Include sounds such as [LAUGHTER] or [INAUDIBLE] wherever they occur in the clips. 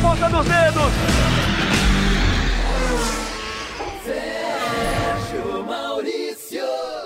ponta dos dedos. Sérgio Maurício.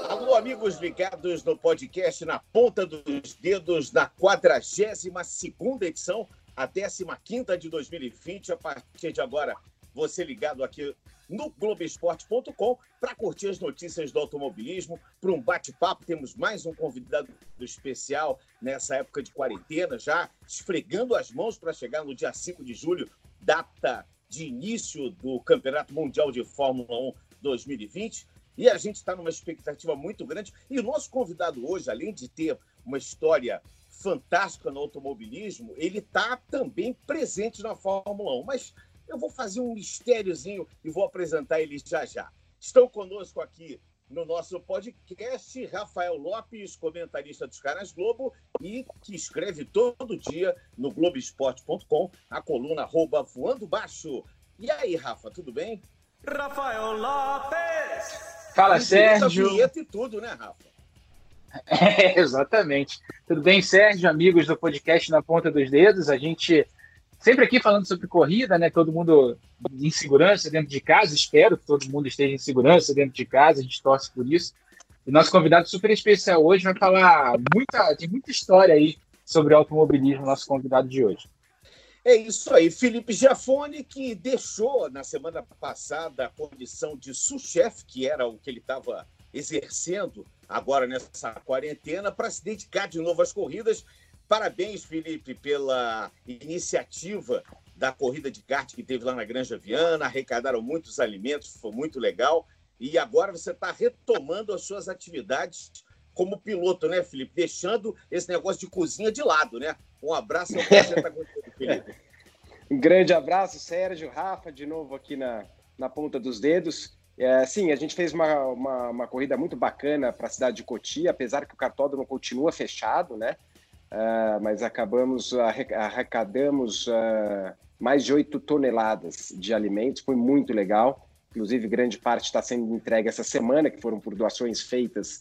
Alô, amigos ligados no podcast Na Ponta dos Dedos, na 42 edição, a 15 de 2020. A partir de agora, você ligado aqui no Globoesporte.com para curtir as notícias do automobilismo, para um bate-papo. Temos mais um convidado especial nessa época de quarentena, já esfregando as mãos para chegar no dia 5 de julho, data de início do Campeonato Mundial de Fórmula 1 2020. E a gente está numa expectativa muito grande. E o nosso convidado hoje, além de ter uma história fantástica no automobilismo, ele está também presente na Fórmula 1. Mas eu vou fazer um mistériozinho e vou apresentar ele já já. Estão conosco aqui no nosso podcast Rafael Lopes, comentarista dos Caras Globo e que escreve todo dia no Globoesporte.com a coluna arroba voando baixo. E aí, Rafa, tudo bem? Rafael Lopes! Fala, Sérgio. Vinheta e tudo, né, Rafa? [LAUGHS] É, exatamente. Tudo bem, Sérgio, amigos do podcast Na Ponta dos Dedos? A gente sempre aqui falando sobre corrida, né? Todo mundo em segurança dentro de casa. Espero que todo mundo esteja em segurança dentro de casa. A gente torce por isso. E nosso convidado super especial hoje vai falar muita, tem muita história aí sobre automobilismo, nosso convidado de hoje. É isso aí, Felipe Giafone, que deixou na semana passada a condição de sous-chefe, que era o que ele estava exercendo agora nessa quarentena, para se dedicar de novo às corridas Parabéns, Felipe, pela iniciativa da corrida de kart que teve lá na Granja Viana. Arrecadaram muitos alimentos, foi muito legal. E agora você está retomando as suas atividades como piloto, né, Felipe? Deixando esse negócio de cozinha de lado, né? Um abraço ao tá Felipe. Um grande abraço, Sérgio, Rafa, de novo aqui na, na ponta dos dedos. É, sim, a gente fez uma, uma, uma corrida muito bacana para a cidade de Cotia, apesar que o cartódromo continua fechado, né? Uh, mas acabamos, arrecadamos uh, mais de 8 toneladas de alimentos, foi muito legal. Inclusive, grande parte está sendo entregue essa semana, que foram por doações feitas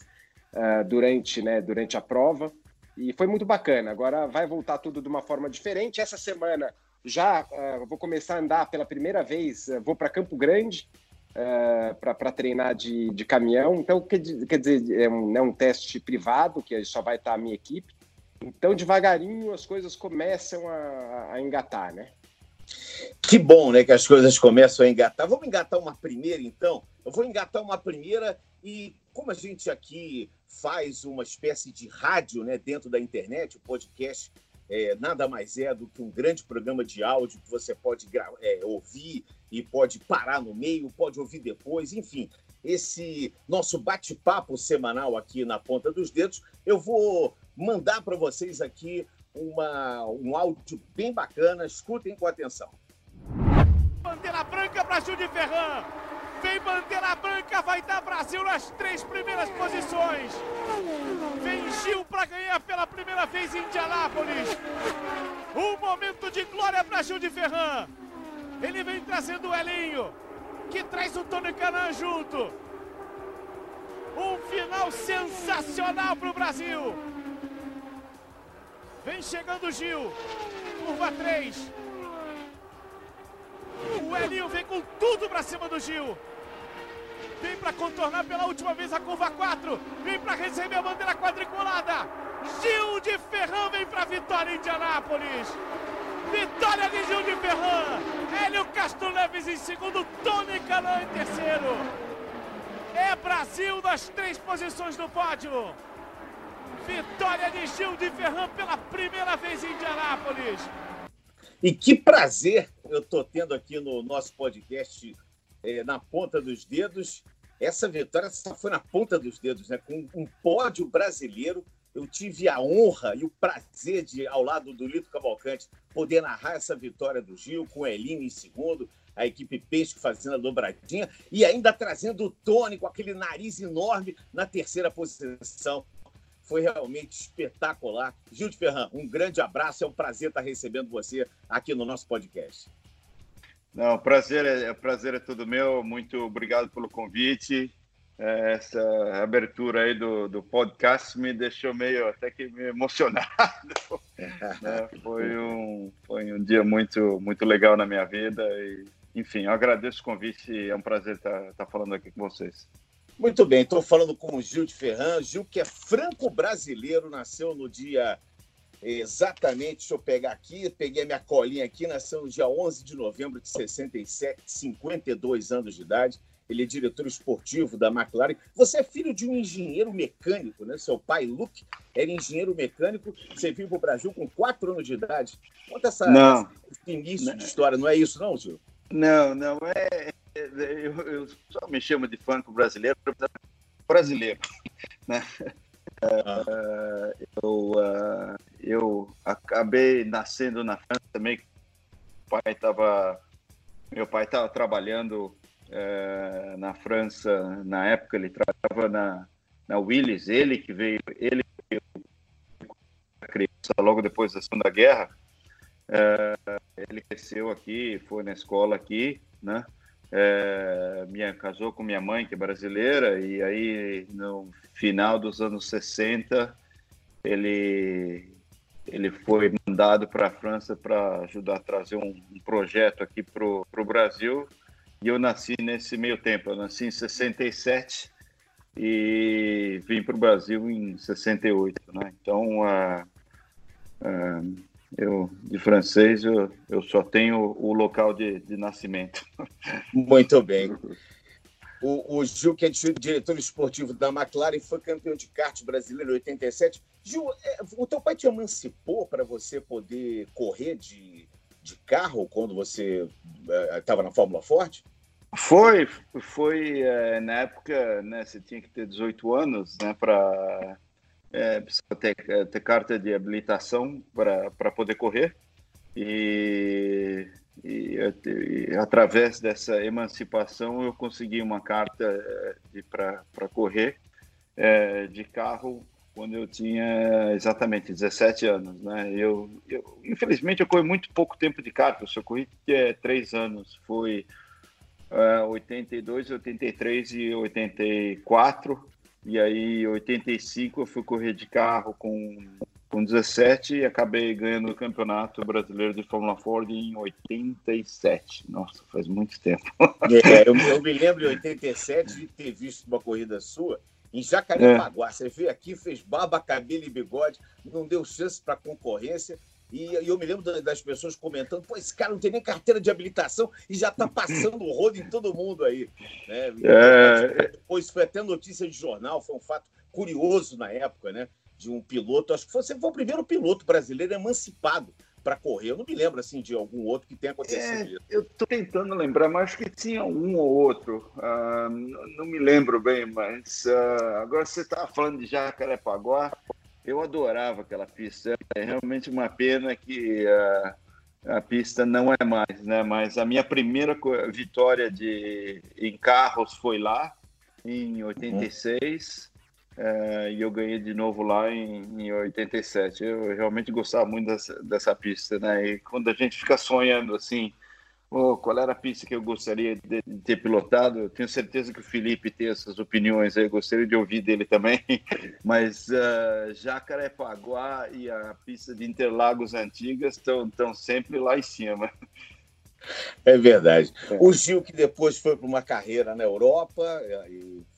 uh, durante, né, durante a prova. E foi muito bacana. Agora vai voltar tudo de uma forma diferente. Essa semana já vou começar a andar pela primeira vez, vou para Campo Grande uh, para treinar de, de caminhão. Então, quer, quer dizer, é um, é um teste privado, que só vai estar a minha equipe. Então, devagarinho, as coisas começam a, a engatar, né? Que bom, né, que as coisas começam a engatar. Vamos engatar uma primeira, então? Eu vou engatar uma primeira e como a gente aqui faz uma espécie de rádio, né, dentro da internet, o podcast é, nada mais é do que um grande programa de áudio que você pode é, ouvir e pode parar no meio, pode ouvir depois, enfim. Esse nosso bate-papo semanal aqui na ponta dos dedos, eu vou mandar para vocês aqui uma, um áudio bem bacana. Escutem com atenção. Bandeira branca para Gil de Ferran. Vem bandeira branca, vai dar Brasil nas três primeiras posições. Vem Gil para ganhar pela primeira vez em Indianápolis. Um momento de glória para Gil de Ferran. Ele vem trazendo o Elinho, que traz o Tony Canan junto. Um final sensacional para o Brasil. Vem chegando o Gil. Curva 3. O Elinho vem com tudo para cima do Gil. Vem para contornar pela última vez a curva 4. Vem para receber a bandeira quadriculada. Gil de Ferran vem para vitória em Indianápolis. Vitória de Gil de Ferran. Hélio Castro em segundo. Tony Canan em terceiro. É Brasil nas três posições do pódio. Vitória de Gil de Ferran pela primeira vez em Indianápolis. E que prazer eu estou tendo aqui no nosso podcast é, na ponta dos dedos. Essa vitória só foi na ponta dos dedos, né? Com um pódio brasileiro. Eu tive a honra e o prazer de, ao lado do Lito Cavalcante, poder narrar essa vitória do Gil, com o Elinho em segundo, a equipe Peixe fazendo a dobradinha, e ainda trazendo o Tony com aquele nariz enorme na terceira posição foi realmente espetacular. Gil de Ferran, um grande abraço, é um prazer estar recebendo você aqui no nosso podcast. Não, prazer é, prazer é todo meu, muito obrigado pelo convite. É, essa abertura aí do, do podcast me deixou meio até que me emocionado. [LAUGHS] É, foi, um, foi um um dia muito, muito legal na minha vida. E, enfim, eu agradeço o convite. É um prazer estar, estar falando aqui com vocês. Muito bem, estou falando com o Gil de Ferran. Gil, que é franco-brasileiro, nasceu no dia exatamente, deixa eu pegar aqui, peguei a minha colinha aqui, nasceu no dia 11 de novembro de 67, 52 anos de idade. Ele é diretor esportivo da McLaren. Você é filho de um engenheiro mecânico, né? Seu pai, Luke, era engenheiro mecânico. Você veio para o Brasil com quatro anos de idade. Conta essa, não. esse início de história, não é isso, não, Gil? Não, não. É, eu, eu só me chamo de franco brasileiro, brasileiro. Né? Uh, eu, uh, eu acabei nascendo na França também. Meu pai estava meu pai estava trabalhando uh, na França na época. Ele trabalhava na, na Willis. Ele que veio, ele veio criança logo depois da Segunda Guerra. ele cresceu aqui, foi na escola aqui, né? É, minha, casou com minha mãe, que é brasileira, e aí no final dos anos 60 ele, ele foi mandado para a França para ajudar a trazer um, um projeto aqui para o Brasil, e eu nasci nesse meio tempo, eu nasci em 67 e vim para o Brasil em 68, né? Então, uh, uh, eu, de francês, eu, eu só tenho o local de, de nascimento. Muito bem. O, o, Gil, que é diretor esportivo da McLaren, foi campeão de kart brasileiro em 87. Gil, é, o teu pai te emancipou para você poder correr de, de carro quando você estava é, na Fórmula Ford? Foi, foi é, na época, né, você tinha que ter 18 anos, né, para é, precisa ter, é, ter, carta de habilitação para poder correr. E, e, e, através dessa emancipação eu consegui uma carta é, para correr é, de carro quando eu tinha exatamente 17 anos, né? Eu, eu infelizmente eu corri muito pouco tempo de kart, eu só corri é, três anos, foi uh, 82, 83 e 84 e aí, em 85, eu fui correr de carro com, com 17 e acabei ganhando o Campeonato Brasileiro de Fórmula Ford em 87. Nossa, faz muito tempo. É, [LAUGHS] eu, eu, me lembro em 87 de ter visto uma corrida sua em Jacarepaguá. É. Você veio aqui, fez barba, cabelo e bigode, não deu chance para concorrência e, e eu me lembro das pessoas comentando: pô, esse cara não tem nem carteira de habilitação e já está passando o rodo em todo mundo aí. Né? É... Depois foi até notícia de jornal, foi um fato curioso na época, né? De um piloto, acho que você foi o primeiro piloto brasileiro emancipado para correr. Eu não me lembro assim de algum outro que tenha acontecido é. Eu estou tentando lembrar, mas acho que tinha um ou outro. Uh, não, não, me lembro bem, mas uh, agora você estava falando de Jacarepaguá. Eu adorava aquela pista. É realmente uma pena que a, a pista não é mais, né? Mas a minha primeira vitória de, em carros foi lá, em 86. Uhum. É, e eu ganhei de novo lá em, em 87. Eu realmente gostava muito dessa, dessa pista, né? E quando a gente fica sonhando assim, oh, qual era a pista que eu gostaria de, ter pilotado. Eu tenho certeza que o Felipe tem essas opiniões aí, eu gostaria de ouvir dele também. [LAUGHS] Mas uh, Jacarepaguá e a pista de Interlagos Antigas estão sempre lá em cima. É verdade. É. O Gil, que depois foi para uma carreira na Europa,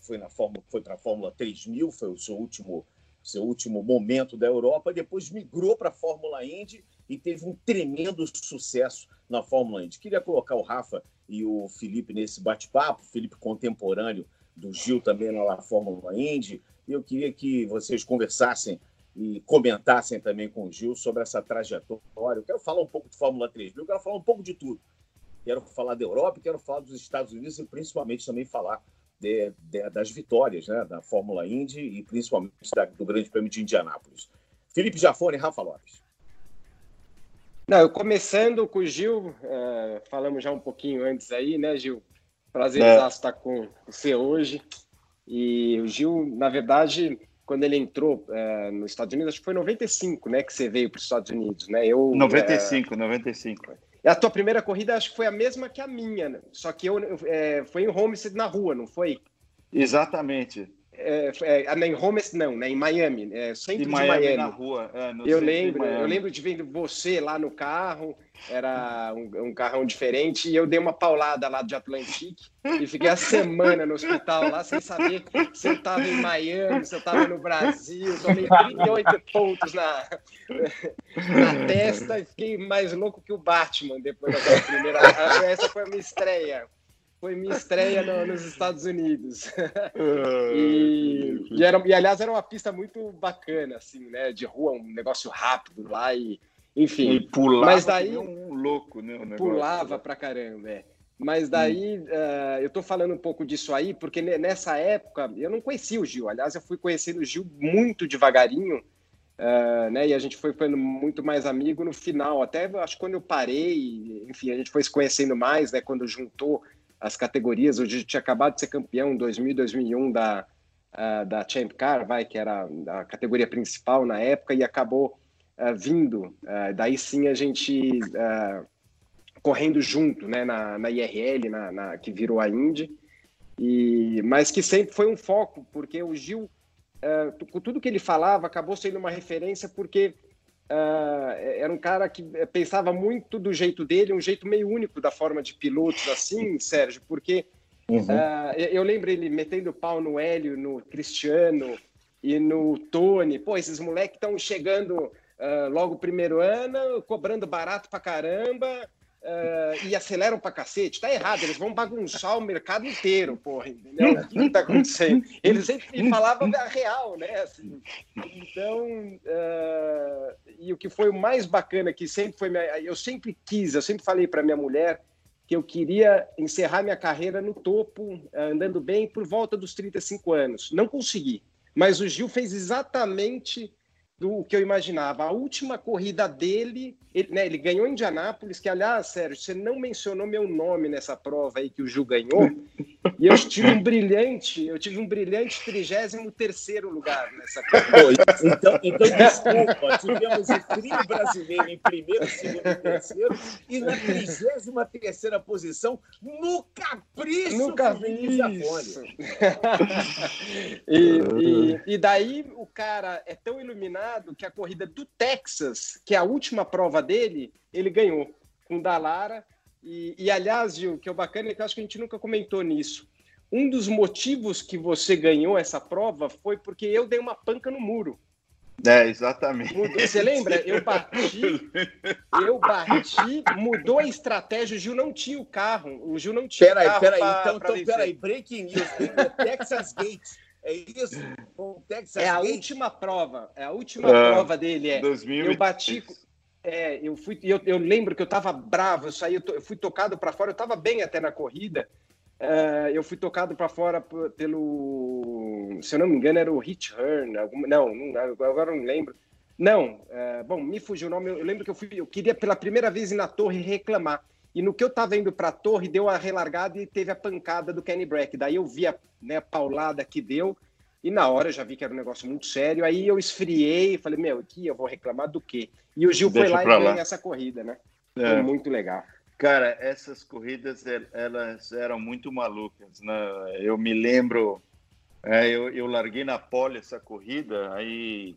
foi, na Fórmula, foi para a Fórmula 3000, foi o seu último, seu último momento da Europa, depois migrou para a Fórmula Indy e teve um tremendo sucesso na Fórmula Indy. Queria colocar o Rafa e o Felipe nesse bate-papo, Felipe contemporâneo do Gil também na Fórmula Indy. Eu queria que vocês conversassem e comentassem também com o Gil sobre essa trajetória. Eu quero falar um pouco de Fórmula 3, eu quero falar um pouco de tudo. Quero falar da Europa, quero falar dos Estados Unidos e principalmente também falar de, de, das vitórias né, da Fórmula Indy e principalmente da, do Grande Prêmio de Indianápolis. Felipe Jafone e Rafa Lopes. Não, eu começando com o Gil, uh, falamos já um pouquinho antes aí, né, Gil? Prazer é. estar com você hoje. E o Gil, na verdade, quando ele entrou uh, nos Estados Unidos, acho que foi em 95, né, que você veio para os Estados Unidos, né? Eu, 95, uh, 95. A tua primeira corrida acho que foi a mesma que a minha, né? só que eu, é, foi em Homestead na rua, não foi? Exatamente. É, é, em Homes não, né? Em Miami, é, centro de Miami, Miami. na rua. é, Eu de lembro, eu lembro de vendo você lá no carro, era um, um carrão diferente, e eu dei uma paulada lá de Atlantique e fiquei a [LAUGHS] semana no hospital lá sem saber se eu estava em Miami, se eu estava no Brasil, tomei [LAUGHS] 38 pontos na, na testa e fiquei mais louco que o Batman depois daquela primeira. Essa foi a minha estreia. Foi minha estreia no- nos Estados Unidos. [LAUGHS] E, e, era, e, aliás, era uma pista muito bacana, assim, né? De rua, um negócio rápido lá e, enfim, E pulava Mas daí- um louco, né? negócio. pulava pra caramba, é. Mas daí, eh, eu tô falando um pouco disso aí, porque ne- nessa época eu não conhecia o Gil. Aliás, eu fui conhecendo o Gil muito devagarinho, eh, né? E a gente foi ficando muito mais amigo no final. Até acho que quando eu parei, enfim, a gente foi se conhecendo mais, né? Quando juntou as categorias. O Gil tinha acabado de ser campeão em 2000, 2001 da, ah, da Champ Car, vai, que era a categoria principal na época, e acabou ah, vindo. Ah, daí sim a gente correndo junto, né, na, na IRL, na, na- que virou a Indy, e, mas que sempre foi um foco, porque o Gil, com tudo que ele falava, acabou sendo uma referência, porque ah, era um cara que eh, pensava muito do jeito dele, um jeito meio único da forma de pilotos, assim, Sérgio, porque Uhum. ah, eu lembro ele metendo pau no Hélio, no Cristiano e no Tony. Pô, esses moleques estão chegando ah, logo primeiro ano, cobrando barato pra caramba ah, e aceleram pra cacete. Tá errado, eles vão bagunçar o mercado inteiro, porra, entendeu? O que, tá acontecendo? Eles sempre falavam a real, né? Assim, então, ah, e o que foi o mais bacana, que sempre foi. Minha, eu sempre quis, eu sempre falei para minha mulher que eu queria encerrar minha carreira no topo, ah, andando bem, por volta dos 35 anos. Não consegui, mas o Gil fez exatamente do que eu imaginava. A última corrida dele, ele, né, ele ganhou em Indianápolis, que, aliás, Sérgio, você não mencionou meu nome nessa prova aí que o Gil ganhou, e eu tive um brilhante, eu tive um brilhante 33 lugar nessa. Pô, então, então, desculpa, tivemos o trio brasileiro em primeiro, segundo e terceiro, e na 33 posição, no capricho Zafoni. isso. [LAUGHS] e, e, e daí o cara é tão iluminado que a corrida do Texas, que é a última prova dele, ele ganhou com o Dallara. E, e aliás, Gil, que é o bacana é que eu acho que a gente nunca comentou nisso. Um dos motivos que você ganhou essa prova foi porque eu dei uma panca no muro. É, exatamente. Mudou- Você lembra? Eu bati, eu bati, mudou a estratégia. O Gil não tinha o carro. O Gil não tinha o Peraí, carro. peraí, pra- então, pra então peraí, breaking news, o Texas Gate, é isso? O Texas É a Gate? última prova. É a última É. prova dele. É. 2000 Eu bati. É, eu fui. Eu, eu lembro que eu tava bravo. Eu saí. Eu, to- eu fui tocado para fora. Eu tava bem até na corrida. É, eu fui tocado para fora pelo. Se eu não me engano, era o Hit Hearn. Algum, não, não, agora eu não lembro. Não, é, bom, me fugiu o nome. Eu lembro que eu fui. Eu queria pela primeira vez ir na torre reclamar. E no que eu tava indo para a torre, deu a relargada e teve a pancada do Kenny Brack. Daí eu vi a, né, paulada que deu. E na hora eu já vi que era um negócio muito sério. Aí eu esfriei e falei, meu, aqui eu vou reclamar do quê? E o Gil Deixa foi lá e ganhou essa corrida, né? Foi É. muito legal. Cara, essas corridas el- elas eram muito malucas, né? Eu me lembro, é, eu, eu larguei na pole essa corrida, aí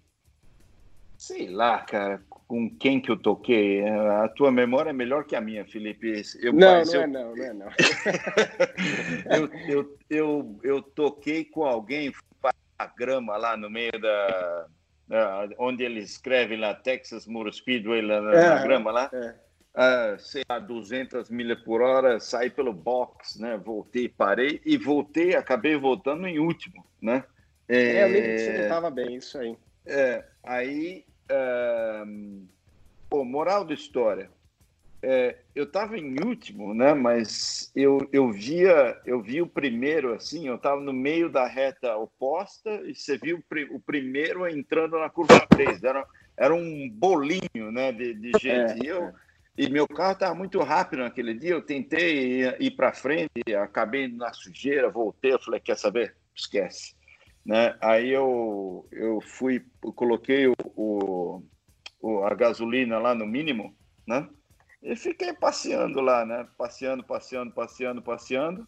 sei lá, cara, com quem que eu toquei. A tua memória é melhor que a minha, Felipe. Eu, Não, não eu, é não, não é não. [LAUGHS] eu, eu, eu, eu toquei com alguém para a grama lá no meio da, da- onde eles escrevem lá Texas Motor Speedway lá na, na É, grama lá. é. Ah, sei lá, 200 milhas por hora, saí pelo box, né? Voltei, parei e voltei, acabei voltando em último, né? É, eu lembro que você não estava bem, isso aí. É, aí, ahn, pô, moral da história. É, eu estava em último, né? Mas eu, eu via, eu vi o primeiro assim, eu estava no meio da reta oposta e você viu o, o primeiro entrando na curva 3. Era, era um bolinho, né? De, de gente. É, e, eu, e meu carro estava muito rápido naquele dia. Eu tentei ir, ir para frente, acabei na sujeira, voltei. Eu falei, quer saber? Esquece né? Aí eu, eu fui, eu coloquei o, o, o- a gasolina lá no mínimo, né? E fiquei passeando lá, né? Passeando, passeando, passeando, passeando.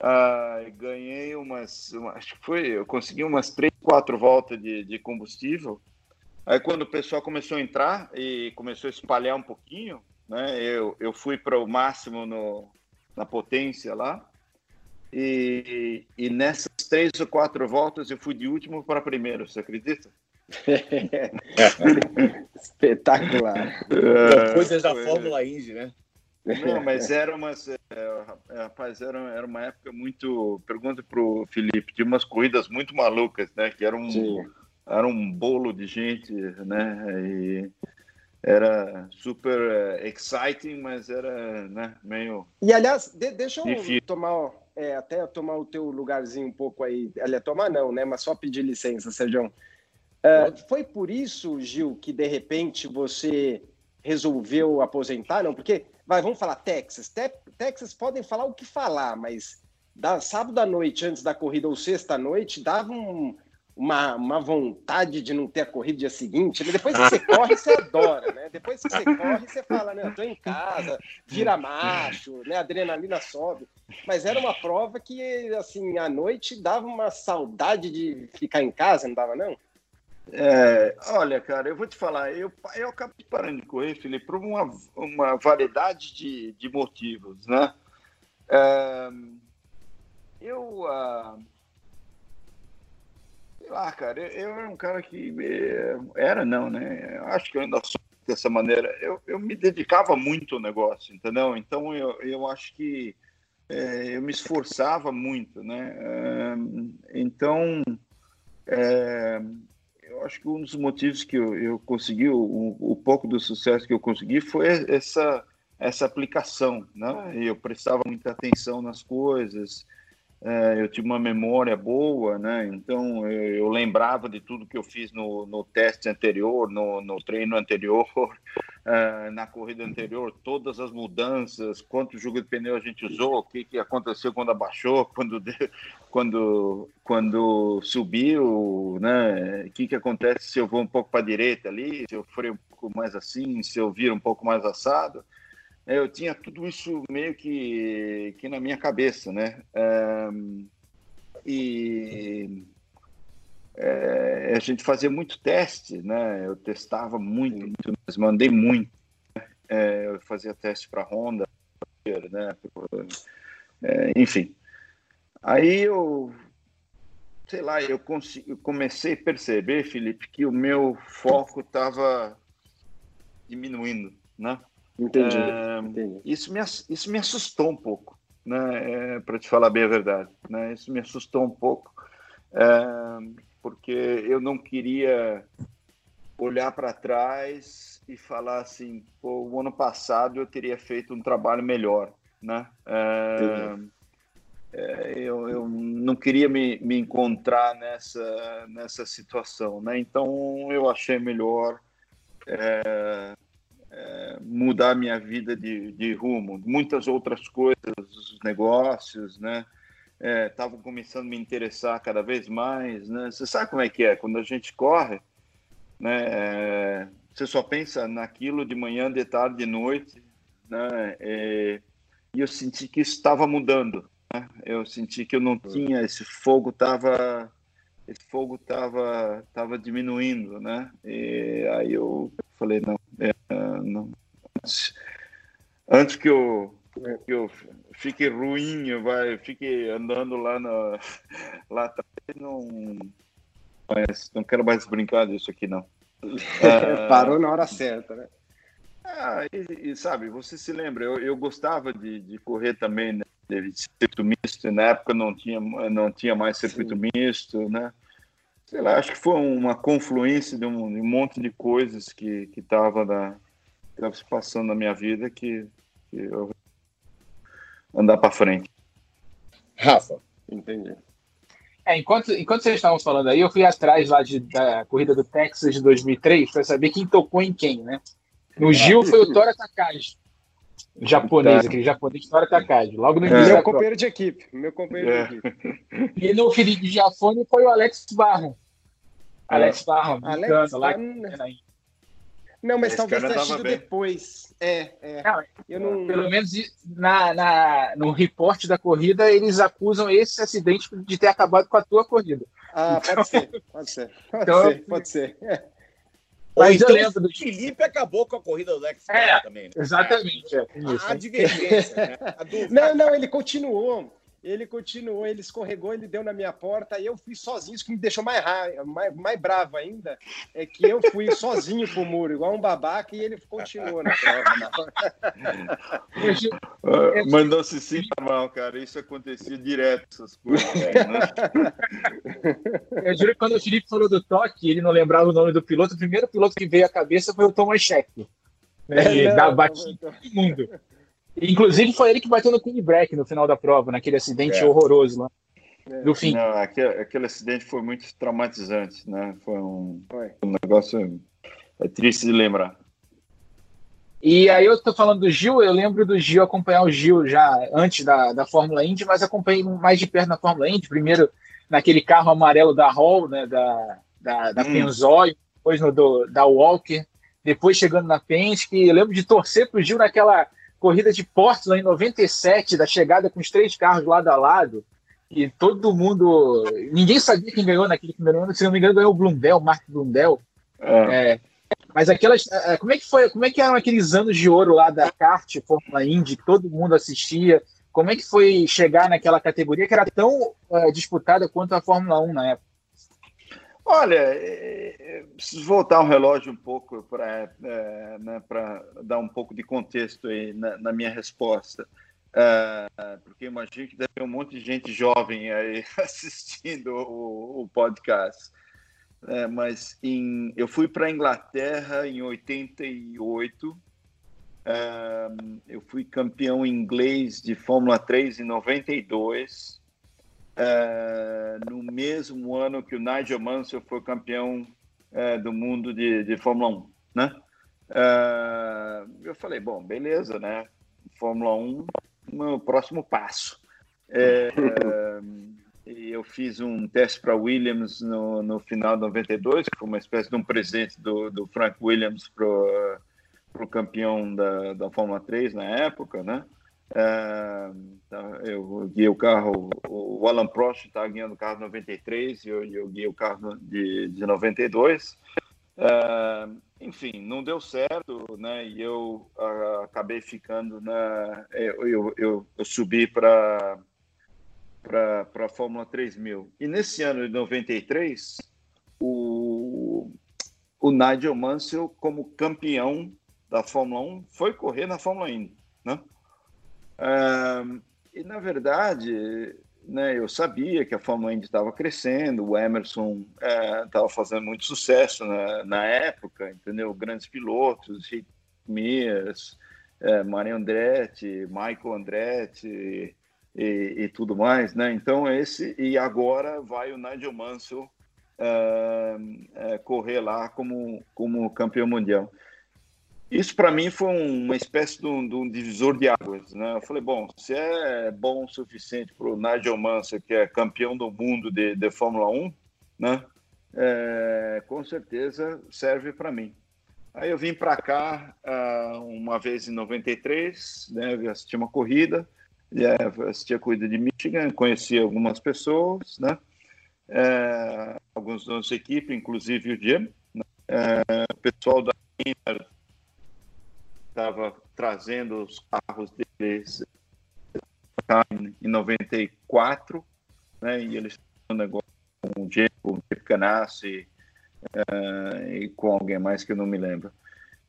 Ah, ganhei umas, uma, acho que foi, eu consegui umas três, quatro voltas de, de combustível. Aí quando o pessoal começou a entrar e começou a espalhar um pouquinho, né? Eu, eu fui para o máximo no, na potência lá. E, e nessas três ou quatro voltas eu fui de último para primeiro, você acredita? [LAUGHS] Espetacular. É, coisas da Fórmula Indy, né? Não, mas era umas. É, rapaz, era, era uma época muito. Pergunta pro Felipe, de umas corridas muito malucas, né? Que era um, era um bolo de gente, né? E era super uh, exciting, mas era né, meio. E aliás, de, deixa eu difícil. tomar. É, até tomar o teu lugarzinho um pouco aí. Aliás, tomar não, né? Mas só pedir licença, Sérgio. Uh, foi por isso, Gil, que de repente você resolveu aposentar? Não, porque, vai, vamos falar Texas. Te Texas podem falar o que falar, mas da, sábado à noite, antes da corrida, ou sexta à noite, dava um, uma, uma vontade de não ter a corrida dia seguinte. Né? Depois que você [LAUGHS] corre, você adora, né? Depois que você corre, você fala, né? Eu tô em casa, vira macho, né? A adrenalina sobe. Mas era uma prova que, assim, à noite dava uma saudade de ficar em casa, não dava, não? É, olha, cara, eu vou te falar, eu, eu acabei parando de correr, Felipe, por uma, uma variedade de, de motivos, né? É, eu, uh, sei lá, cara, eu, eu, era um cara que, é, era não, né? Eu acho que eu ainda sou dessa maneira, eu, eu me dedicava muito ao negócio, entendeu? Então, eu, eu acho que é, eu me esforçava muito, né? É, então, é, eu acho que um dos motivos que eu, eu consegui, o, o, pouco do sucesso que eu consegui foi essa, essa aplicação, né? Eu prestava muita atenção nas coisas, é, eu tinha uma memória boa, né? Então eu, eu, lembrava de tudo que eu fiz no, no teste anterior, no, no treino anterior, é, na corrida anterior, todas as mudanças, quanto jogo de pneu a gente usou, o que, que aconteceu quando abaixou, [LAUGHS] quando quando quando subiu, né? O que que acontece se eu vou um pouco para a direita ali, se eu freio um pouco mais assim, se eu viro um pouco mais assado eu tinha tudo isso meio que, que na minha cabeça, né? É, e é, a gente fazia muito teste, né? Eu testava muito, muito mas mandei muito. Né? É, eu fazia teste para Honda, né? É, enfim. Aí eu, sei lá, eu, eu comecei a perceber, Felipe, que o meu foco estava diminuindo, né? Entendi. É, entendi. Isso, me, isso me assustou um pouco, né? É, Para te falar bem a verdade, né? Isso me assustou um pouco, é, porque eu não queria olhar para trás e falar assim, pô, o ano passado eu teria feito um trabalho melhor, né? É, é, eu, eu, não queria me, me encontrar nessa, nessa situação, né? Então eu achei melhor é, mudar minha vida de, de, rumo. Muitas outras coisas, os negócios, né? Estavam é, começando a me interessar cada vez mais, né? Você sabe como é que é? Quando a gente corre, né? É, você só pensa naquilo de manhã, de tarde, de noite, né? É, e eu senti que isso estava mudando. Né? Eu senti que eu não tinha esse fogo estava esse fogo estava tava diminuindo, né? E aí eu falei não, é, não antes, antes, que eu que eu fique ruim, vai, fique andando lá na lá atrás, não mas não quero mais brincar disso aqui não. Ah, [LAUGHS] Parou na hora certa, né? Ah, e, e, sabe, você se lembra, eu, eu gostava de, de correr também, né? de circuito misto, na época não tinha, não tinha mais circuito Sim. misto, né? Sei lá, acho que foi uma confluência de um, de um monte de coisas que que estava tava se passando na minha vida que, que eu andar para frente. Rafa, entendi. É, enquanto, enquanto vocês estavam falando aí, eu fui atrás lá de, da corrida do Texas de 2003 para saber quem tocou em quem, né? No Gil foi o Tora Takagi japonês, aquele japonês Tora Takagi, logo no início. Meu companheiro de equipe, meu companheiro é. de equipe. [LAUGHS] E no Felipe Giafone foi o Alex Barra. Alex Barra, Alex lá. Não, mas Esse talvez tenha sido bem. depois. É, é. Não, eu não... Pelo menos na, na, no reporte da corrida, eles acusam esse acidente de ter acabado com a tua corrida. Ah, então... pode ser, pode ser. Pode então, ser, pode ser. [LAUGHS] É. Mas então, eu lembro do Felipe acabou com a corrida do Lex é, também. Né? Exatamente. É. A, a divergência, né? A Não, não, ele continuou ele continuou, ele escorregou, ele deu na minha porta e eu fui sozinho. Isso que me deixou mais, raiva, mais, mais bravo ainda é que eu fui [LAUGHS] sozinho pro muro, igual um babaca, e ele continuou na prova. [LAUGHS] mas não se sinta mal, cara. Isso acontecia direto, essas coisas. Né? [LAUGHS] eu juro que quando o Felipe falou do toque, ele não lembrava o nome do piloto. O primeiro piloto que veio à cabeça foi o Thomas Scheck. Né? É, não, batia todo mundo. Inclusive foi ele que bateu no King Break no final da prova, naquele acidente é. horroroso lá. É. Do fim. Não, aquele, aquele, acidente foi muito traumatizante, né? Foi um, foi. um negócio é triste de lembrar. E aí eu estou falando do Gil, eu lembro do Gil acompanhar o Gil já antes da, da Fórmula Indy, mas acompanhei mais de perto na Fórmula Indy, primeiro naquele carro amarelo da Hall, né, da, da, da hum. Depois no do, da Walker, depois chegando na Penske, eu lembro de torcer pro Gil naquela corrida de Portland em 97, da chegada com os três carros lado a lado, e todo mundo. Ninguém sabia quem ganhou naquele primeiro ano, se não me engano, ganhou o Blundell, Mark Blundell. É. É, mas aquelas. É, como é que foi? Como é que eram aqueles anos de ouro lá da kart, Fórmula Indy, que todo mundo assistia? Como é que foi chegar naquela categoria que era tão é, disputada quanto a Fórmula 1 na época? Olha, é, é, preciso voltar o relógio um pouco para é, né, dar um pouco de contexto aí na, na minha resposta. É, porque imagino que deve ter um monte de gente jovem aí [LAUGHS] assistindo o, o podcast. É, mas em, eu fui para a Inglaterra em 88. É, eu fui campeão inglês de Fórmula 3 em 92 é, no mesmo ano que o Nigel Mansell foi campeão é, do mundo de, de Fórmula 1, né? É, eu falei, bom, beleza, né? Fórmula 1, meu próximo passo. [LAUGHS] Eu fiz um teste para Williams no, no final de 92, que foi uma espécie de um presente do, do Frank Williams para o campeão da, da Fórmula 3 na época, né? É, tá, eu guiei o carro, o Alan Prost estava tá guiando o carro 93 e eu, eu guiei o carro de, de 92. É, enfim, não deu certo, né? E eu uh, acabei ficando na. Eu, eu, eu, eu subi para para a Fórmula 3000. E nesse ano de 93, o, o Nigel Mansell, como campeão da Fórmula 1, foi correr na Fórmula Indy, né? E, na verdade, né, eu sabia que a Fórmula Indy estava crescendo, o Emerson estava é, fazendo muito sucesso na, na, época, entendeu? Grandes pilotos, Rick Mears, é, Andretti, Michael Andretti e, e, tudo mais, né? Então, esse... E agora vai o Nigel Mansell é, correr lá como, como campeão mundial. Isso para mim foi uma espécie de um, de um, divisor de águas, né? Eu falei, bom, se é bom o suficiente para o Nigel Mansell, que é campeão do mundo de, de Fórmula 1, né? É, com certeza serve para mim. Aí eu vim para cá uh, uma vez em 93, né? Eu assisti uma corrida, é, assisti a corrida de Michigan, conheci algumas pessoas, né? É, alguns da nossa equipe, inclusive o Jim, né? é, o pessoal da estava trazendo os carros deles em 94, né, e eles estão negócio com o Jeep, o Jeep Ganassi uh, e com alguém mais que eu não me lembro.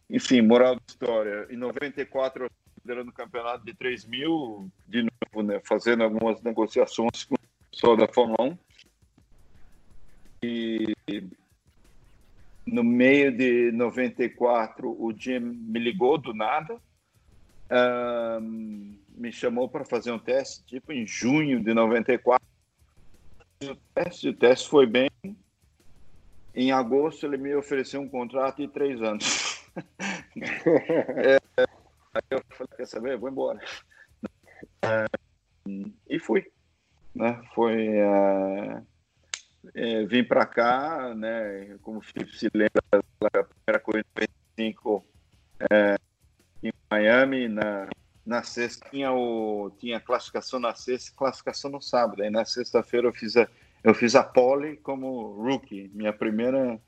Enfim, moral da história, em 94 liderando o campeonato de 3 mil, de novo, né, fazendo algumas negociações com o pessoal da Fórmula 1. E no meio de 94, o Jim me ligou do nada, me chamou para fazer um teste, tipo em junho de 94. O teste, o teste foi bem. Em agosto, ele me ofereceu um contrato de três anos. [LAUGHS] é, aí eu falei: quer saber? vou embora. E fui. Né? Foi. Uh, é, vim para cá, né, como o Felipe se lembra, a primeira corrida 5 é, em Miami, na, na sexta tinha, o, tinha classificação na sexta classificação no sábado. Aí na sexta-feira eu fiz a, eu fiz a pole como rookie, minha primeira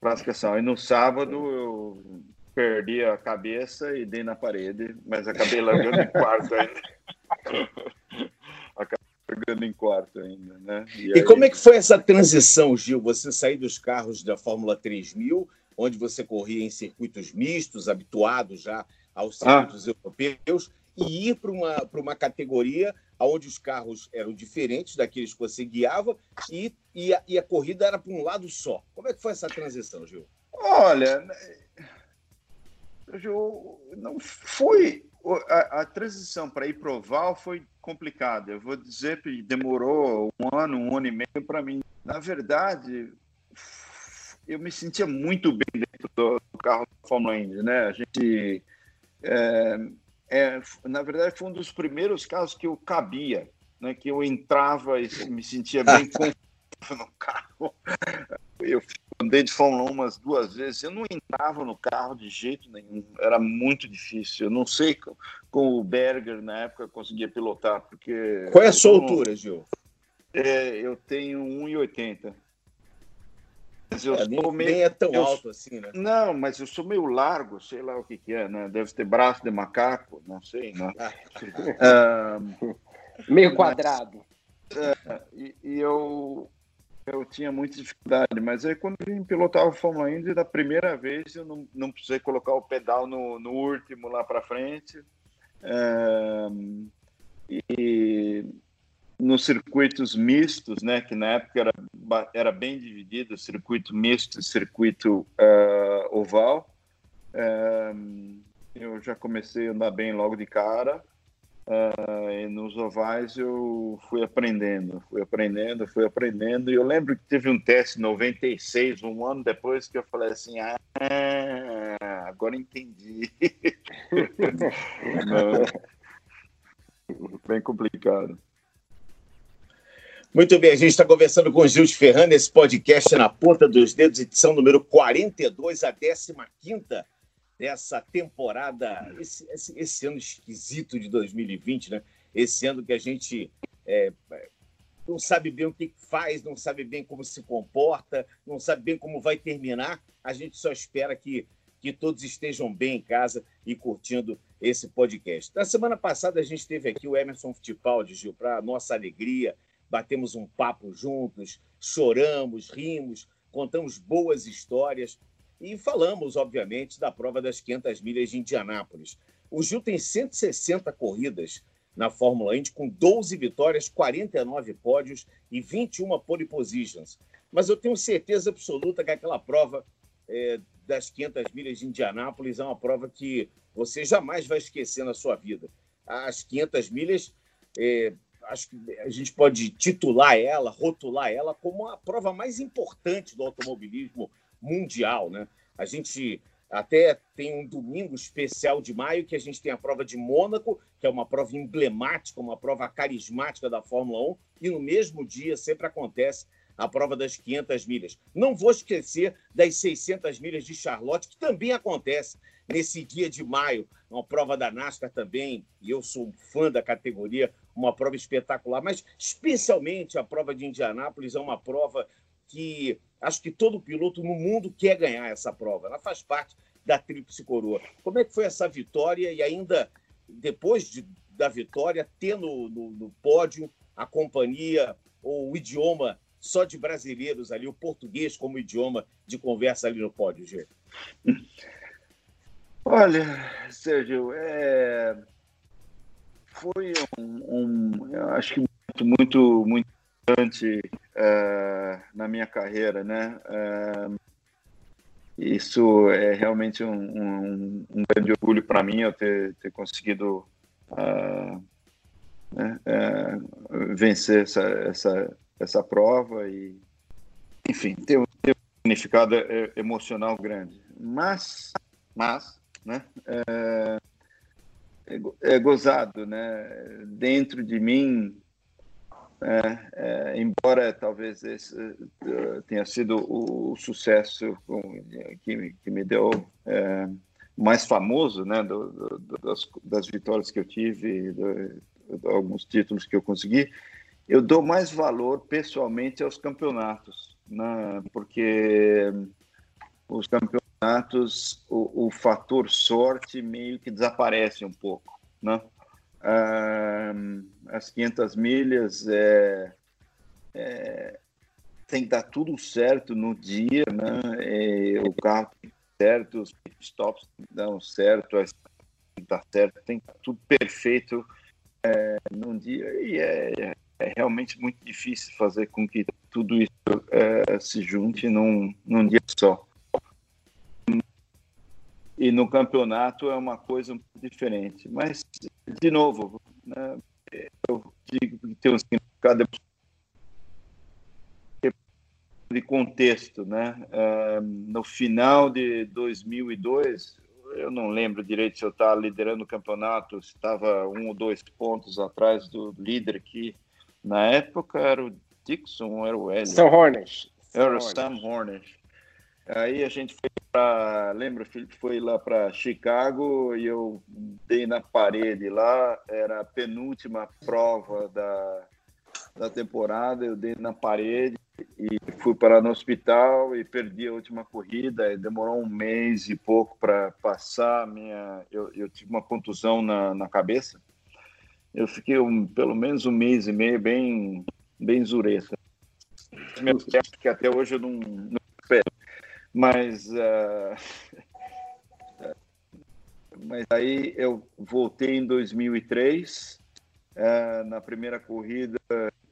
classificação. Aí no sábado eu perdi a cabeça e dei na parede, mas acabei largando em quarto ainda. [LAUGHS] largando em quarto ainda, né? E, e aí... como é que foi essa transição, Gil? Você sair dos carros da Fórmula 3000, onde você corria em circuitos mistos, habituado já aos ah. circuitos ah. europeus, e ir para uma, uma categoria onde os carros eram diferentes daqueles que você guiava e, e, a, e a corrida era para um lado só. Como é que foi essa transição, Gil? Olha, Gil, não foi. A, a transição para ir para o Val foi complicada. Eu vou dizer que demorou um ano, um ano e meio para mim. Na verdade, eu me sentia muito bem dentro do, carro da Fórmula Indy, né? A gente é, é, na verdade, foi um dos primeiros carros que eu cabia, né? Que eu entrava e me sentia bem [LAUGHS] confortável no carro. Eu andei de Fórmula 1 umas duas vezes, eu não entrava no carro de jeito nenhum, era muito difícil. Eu não sei como o Berger na época conseguia pilotar, porque. Qual é a sua altura, Gil? É, eu tenho 1,80. Mas eu é, sou meio, nem é tão eu, alto assim, né? Não, mas eu sou meio largo, sei lá o que, que é, né? Deve ter braço de macaco, não sei, né? [LAUGHS] Ah, meio quadrado. É, e, e, eu, eu tinha muita dificuldade, mas aí quando eu pilotar o Fórmula Indy, da primeira vez eu não, não precisei colocar o pedal no, no último lá para frente. É, e nos circuitos mistos, né, que na época era, era bem dividido, circuito misto e circuito uh, oval. Eu já comecei a andar bem logo de cara. Uh, e nos ovais eu fui aprendendo, fui aprendendo, fui aprendendo. E eu lembro que teve um teste em 96, um ano depois, que eu falei assim: ah, agora entendi. [LAUGHS] bem complicado. Muito bem, a gente está conversando com o Gil de Ferran nesse podcast na ponta dos dedos, edição número 42, a 15 dessa temporada, esse, esse, esse, ano esquisito de 2020, né? Esse ano que a gente é, não sabe bem o que faz, não sabe bem como se comporta, não sabe bem como vai terminar. A gente só espera que, que todos estejam bem em casa e curtindo esse podcast. Na semana passada a gente teve aqui o Emerson Fittipaldi, Gil, para nossa alegria batemos um papo juntos, choramos, rimos, contamos boas histórias e falamos, obviamente, da prova das 500 milhas de Indianápolis. O Gil tem 160 corridas na Fórmula Indy, com 12 vitórias, 49 pódios e 21 pole positions. Mas eu tenho certeza absoluta que aquela prova é, das 500 milhas de Indianápolis é uma prova que você jamais vai esquecer na sua vida. As 500 milhas é, acho que a gente pode titular ela, rotular ela como a prova mais importante do automobilismo mundial, né? A gente até tem um domingo especial de maio que a gente tem a prova de Mônaco, que é uma prova emblemática, uma prova carismática da Fórmula 1, e no mesmo dia sempre acontece a prova das 500 milhas. Não vou esquecer das 600 milhas de Charlotte, que também acontece nesse dia de maio, uma prova da NASCAR também, e eu sou fã da categoria, uma prova espetacular, mas especialmente a prova de Indianápolis é uma prova que acho que todo piloto no mundo quer ganhar essa prova. Ela faz parte da Tríplice Coroa. Como é que foi essa vitória e ainda depois de, da vitória ter no, no, no pódio a companhia ou o idioma só de brasileiros ali, o português como idioma de conversa ali no pódio, Gê? Olha, Sérgio, é... foi um, um, eu acho que muito, muito, muito importante é, na minha carreira, né? É, isso é realmente um, um, um grande orgulho para mim eu ter, ter conseguido uh, né, uh, vencer essa, essa, essa prova e, enfim, ter um, ter um significado emocional grande. Mas, mas né? É gozado, né? Dentro de mim é, é, embora talvez esse uh, tenha sido o, o sucesso com, que, que, me deu é, mais famoso, né, do, do, das, das, vitórias que eu tive, do, alguns títulos que eu consegui, eu dou mais valor pessoalmente aos campeonatos, né, porque os campeonatos, o, o fator sorte meio que desaparece um pouco, né? As 500 milhas é, é, tem que dar tudo certo no dia, né? E o carro tem certo, os stops dão certo, dá certo, tem que dar tudo perfeito é, num dia e é, é, realmente muito difícil fazer com que tudo isso é, se junte num, num dia só. E no campeonato é uma coisa um diferente. Mas, de novo, né, eu digo que tem um significado de contexto, né? Uh, no final de 2002, eu não lembro direito se eu estava liderando o campeonato, se estava um ou dois pontos atrás do líder aqui. Na época era o Dixon era o Hélio? Sam Hornish. Era o Sam Hornish. Aí a gente foi para. Lembra, Felipe? Foi lá para Chicago e eu dei na parede lá, era a penúltima prova da, da temporada. Eu dei na parede e fui parar no hospital e perdi a última corrida. demorou um mês e pouco para passar. Minha, eu, eu tive uma contusão na, na cabeça. Eu fiquei um, pelo menos um mês e meio bem, bem zureta. Que até hoje eu não, não. Mas, uh, [LAUGHS] mas aí eu voltei em 2003. Uh, eh, na primeira corrida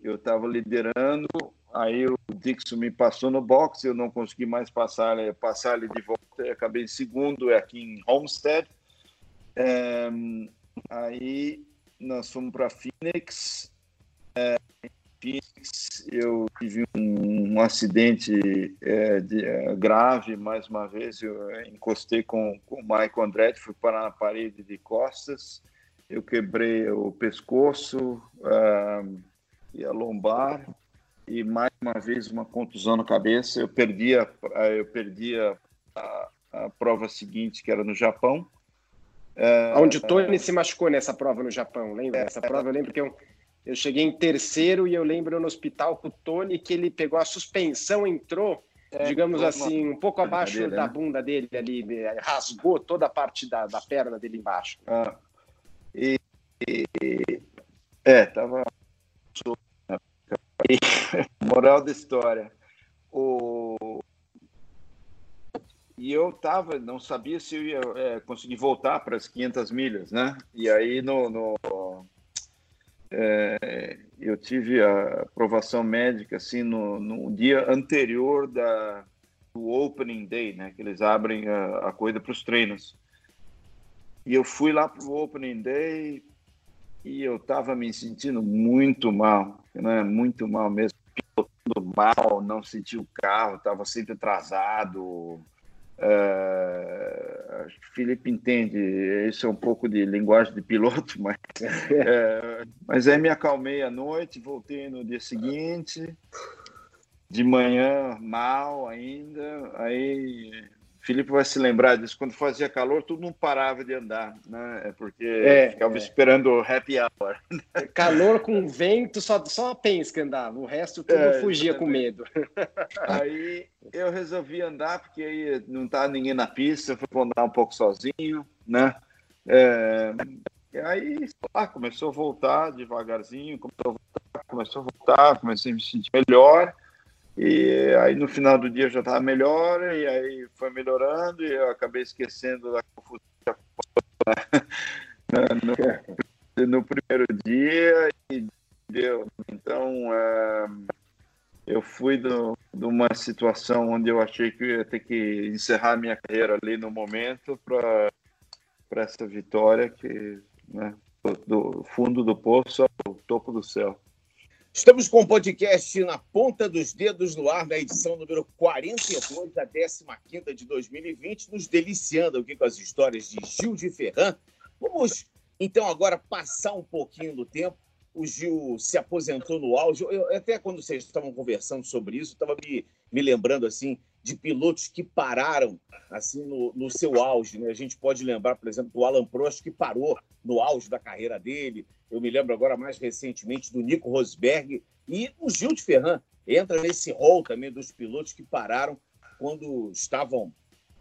eu estava liderando, aí o Dixon me passou no box, eu não consegui mais passar, passar ele de volta, eu acabei em segundo aqui em Homestead. Um, eh, aí nós fomos para Phoenix. Phoenix, eu tive um, um acidente é, de, é, grave, mais uma vez, eu é, encostei com, com o Michael Andretti, fui parar na parede de costas, eu quebrei o pescoço uh, e a lombar, e mais uma vez uma contusão na cabeça, eu perdi a, eu perdi a, a, a prova seguinte, que era no Japão, Uh, Onde o Tony uh, se machucou nessa prova no Japão, lembra? Essa prova eu lembro que eu, eu cheguei em terceiro e eu lembro no hospital com o Tony que ele pegou a suspensão, entrou, é, digamos assim, um pouco abaixo dele, da né? bunda dele ali, rasgou toda a parte da, da perna dele embaixo. Ah, e, e, é, tava. [LAUGHS] E, moral da história. O, e eu tava, não sabia se eu ia é, conseguir voltar para as 500 milhas, né? E aí no, no é, eu tive a aprovação médica assim no, no, dia anterior da do opening day, né? Que eles abrem a, a corrida para os treinos. E eu fui lá para o opening day e eu estava me sentindo muito mal, né? Muito mal mesmo, pilotando mal, não senti o carro, estava sempre atrasado. Uh, acho que o Felipe entende, isso é um pouco de linguagem de piloto, [LAUGHS] mas, é, mas aí me acalmei à noite, voltei no dia seguinte, de manhã mal ainda, aí Felipe vai se lembrar disso. Quando fazia calor, tudo não parava de andar, né? É porque é, ficava é. esperando o happy hour. Calor com vento, só, só a pensa andava. O resto tudo é, fugia com medo. [LAUGHS] Aí eu resolvi andar, porque aí não estava tá ninguém na pista, eu fui andar um pouco sozinho, né? É, aí, lá, começou a voltar devagarzinho, começou a voltar, começou a voltar, comecei a me sentir melhor. E aí no final do dia já estava melhor, e aí foi melhorando, e eu acabei esquecendo da confusão no, [LAUGHS] no, primeiro dia, e deu. Então, é, eu fui do, de uma situação onde eu achei que eu ia ter que encerrar minha carreira ali no momento para essa vitória que, né, do fundo do poço ao topo do céu. Estamos com o podcast na ponta dos dedos no ar, na edição número 42, da 15 de 2020, nos deliciando aqui com as histórias de Gil de Ferran. Vamos, então, agora passar um pouquinho do tempo. o Gil se aposentou no auge. Eu, até quando vocês estavam conversando sobre isso, estava me, me lembrando assim de pilotos que pararam assim no, no, seu auge. Né? A gente pode lembrar, por exemplo, do Alan Prost, que parou no auge da carreira dele. Eu me lembro agora mais recentemente do Nico Rosberg e o Gil de Ferran entra nesse rol também dos pilotos que pararam quando estavam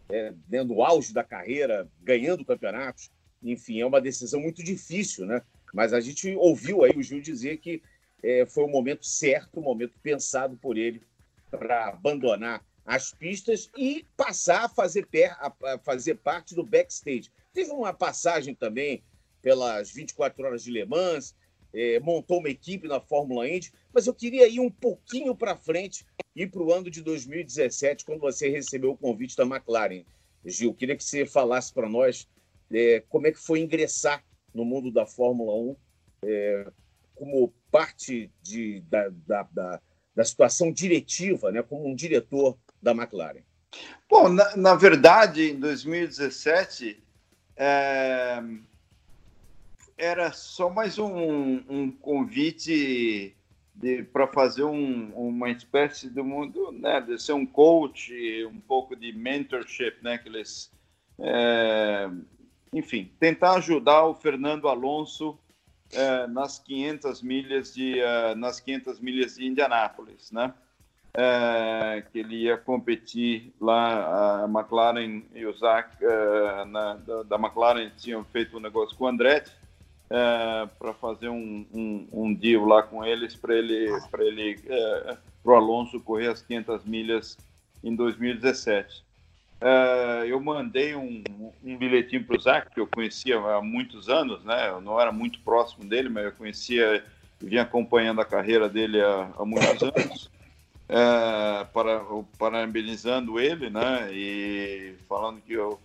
é, dentro do auge da carreira, ganhando campeonatos. Enfim, é uma decisão muito difícil, né? Mas a gente ouviu aí o Gil dizer que é, foi o momento certo, o momento pensado por ele para abandonar as pistas e passar a fazer, a fazer parte do backstage. Teve uma passagem também pelas 24 horas de Le Mans, é, montou uma equipe na Fórmula Indy, mas eu queria ir um pouquinho para frente, ir para o ano de 2017, quando você recebeu o convite da McLaren. Gil, queria que você falasse para nós é, como é que foi ingressar no mundo da Fórmula 1 é, como parte de, da, da, da, da, situação diretiva, né, como um diretor da McLaren. Bom, na, na verdade, em 2017, é, era só mais um, um convite para fazer um, uma espécie do mundo, né, de ser um coach, um pouco de mentorship, né, que eles é, enfim, tentar ajudar o Fernando Alonso é, nas 500 milhas de uh, nas 500 milhas de Indianápolis, né? É, que ele ia competir lá a McLaren e o Zach uh, da, da, McLaren tinham feito um negócio com o Andretti para fazer um, um, um, deal lá com eles para ele para ele para o Alonso correr as 500 milhas em 2017. Uh, eu mandei um, um bilhetinho para o Zac, que eu conhecia há muitos anos, né? Eu não era muito próximo dele, mas eu conhecia, vinha acompanhando a carreira dele há, há muitos anos, uh, para, parabenizando ele, né? E falando que eu,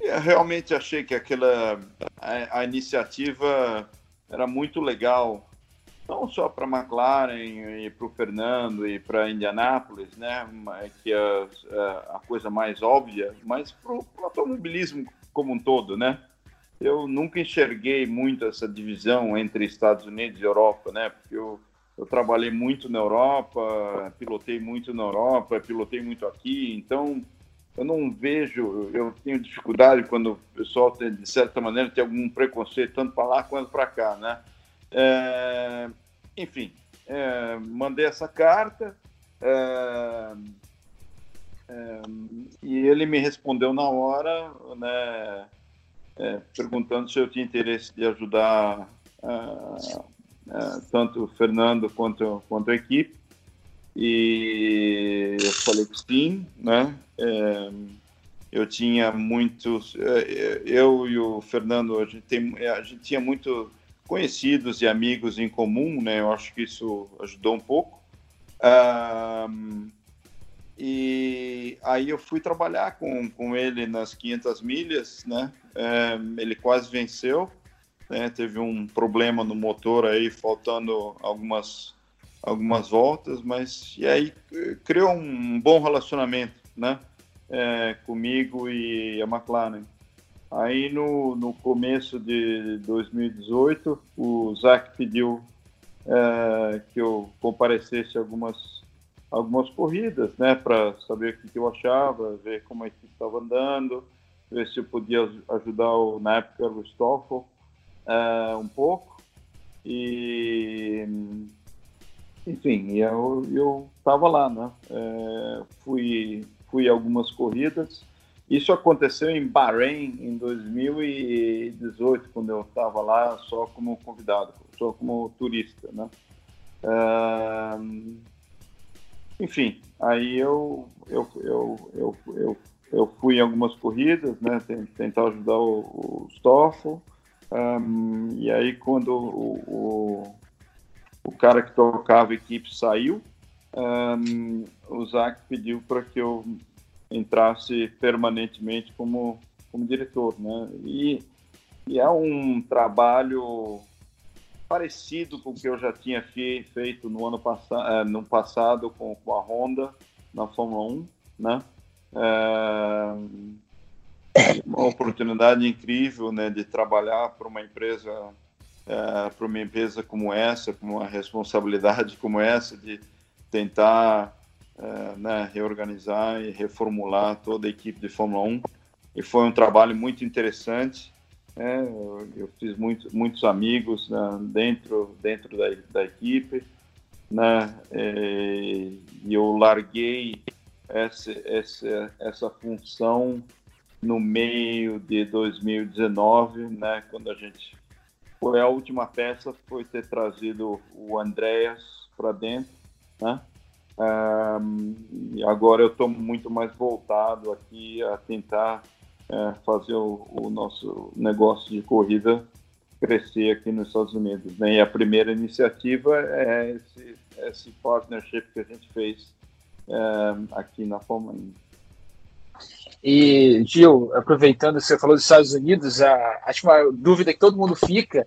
eu realmente achei que aquela a, a iniciativa era muito legal não só para a McLaren e para o Fernando e para Indianápolis, né, que é a coisa mais óbvia, mas para o automobilismo como um todo, né? Eu nunca enxerguei muito essa divisão entre Estados Unidos e Europa, né? Porque eu, eu trabalhei muito na Europa, pilotei muito na Europa, pilotei muito aqui, então eu não vejo, eu tenho dificuldade quando o pessoal, tem, de certa maneira, tem algum preconceito tanto para lá quanto para cá, né? É, enfim, é, mandei essa carta é, é, e ele me respondeu na hora, né, é, perguntando se eu tinha interesse de ajudar é, tanto o Fernando quanto, quanto a equipe. E eu falei que sim, né? eu tinha muitos, eu e o Fernando, a gente, tem, a gente tinha muito conhecidos e amigos em comum, né? Eu acho que isso ajudou um pouco. E aí eu fui trabalhar com, com ele nas 500 milhas, né? Ele quase venceu, né? Teve um problema no motor aí, faltando algumas algumas voltas, mas e aí criou um bom relacionamento, né? É, comigo e a McLaren. Aí no, no começo de 2018, o Zac pediu é, que eu comparecesse algumas algumas corridas, né, para saber o que, eu achava, ver como a equipe estava andando, ver se eu podia ajudar o, na época o Stoffel é, um pouco e enfim, eu eu estava lá, né, é, fui fui algumas corridas isso aconteceu em Bahrein em 2018, quando eu estava lá só como convidado, só como turista, né? Uh, enfim, aí eu, eu, eu, eu, eu, eu fui em algumas corridas, né? Tentar ajudar o, o Stoffel. Um, e aí quando o, o, o, cara que tocava a equipe saiu, um, o Zac pediu para que eu entrasse permanentemente como, como diretor, né? E, e é um trabalho parecido com o que eu já tinha feito no ano passado, eh, no passado com, com a Honda na Fórmula 1, né? É uma oportunidade incrível, né, de trabalhar para uma empresa uh, para uma empresa como essa, com uma responsabilidade como essa de tentar uh, né, reorganizar e reformular toda a equipe de Fórmula 1. E foi um trabalho muito interessante. É, eu, eu, fiz muito, muitos amigos né, dentro, dentro da, da equipe, né, e, e eu larguei essa, essa, essa função no meio de 2019, né, quando a gente foi a última peça foi ter trazido o Andreas para dentro, né? Um, agora eu estou muito mais voltado aqui a tentar é, fazer o, o, nosso negócio de corrida crescer aqui nos Estados Unidos. Né? E a primeira iniciativa é esse, esse partnership que a gente fez é, aqui na 1. E, Gil, aproveitando que você falou dos Estados Unidos, a, acho que uma dúvida que todo mundo fica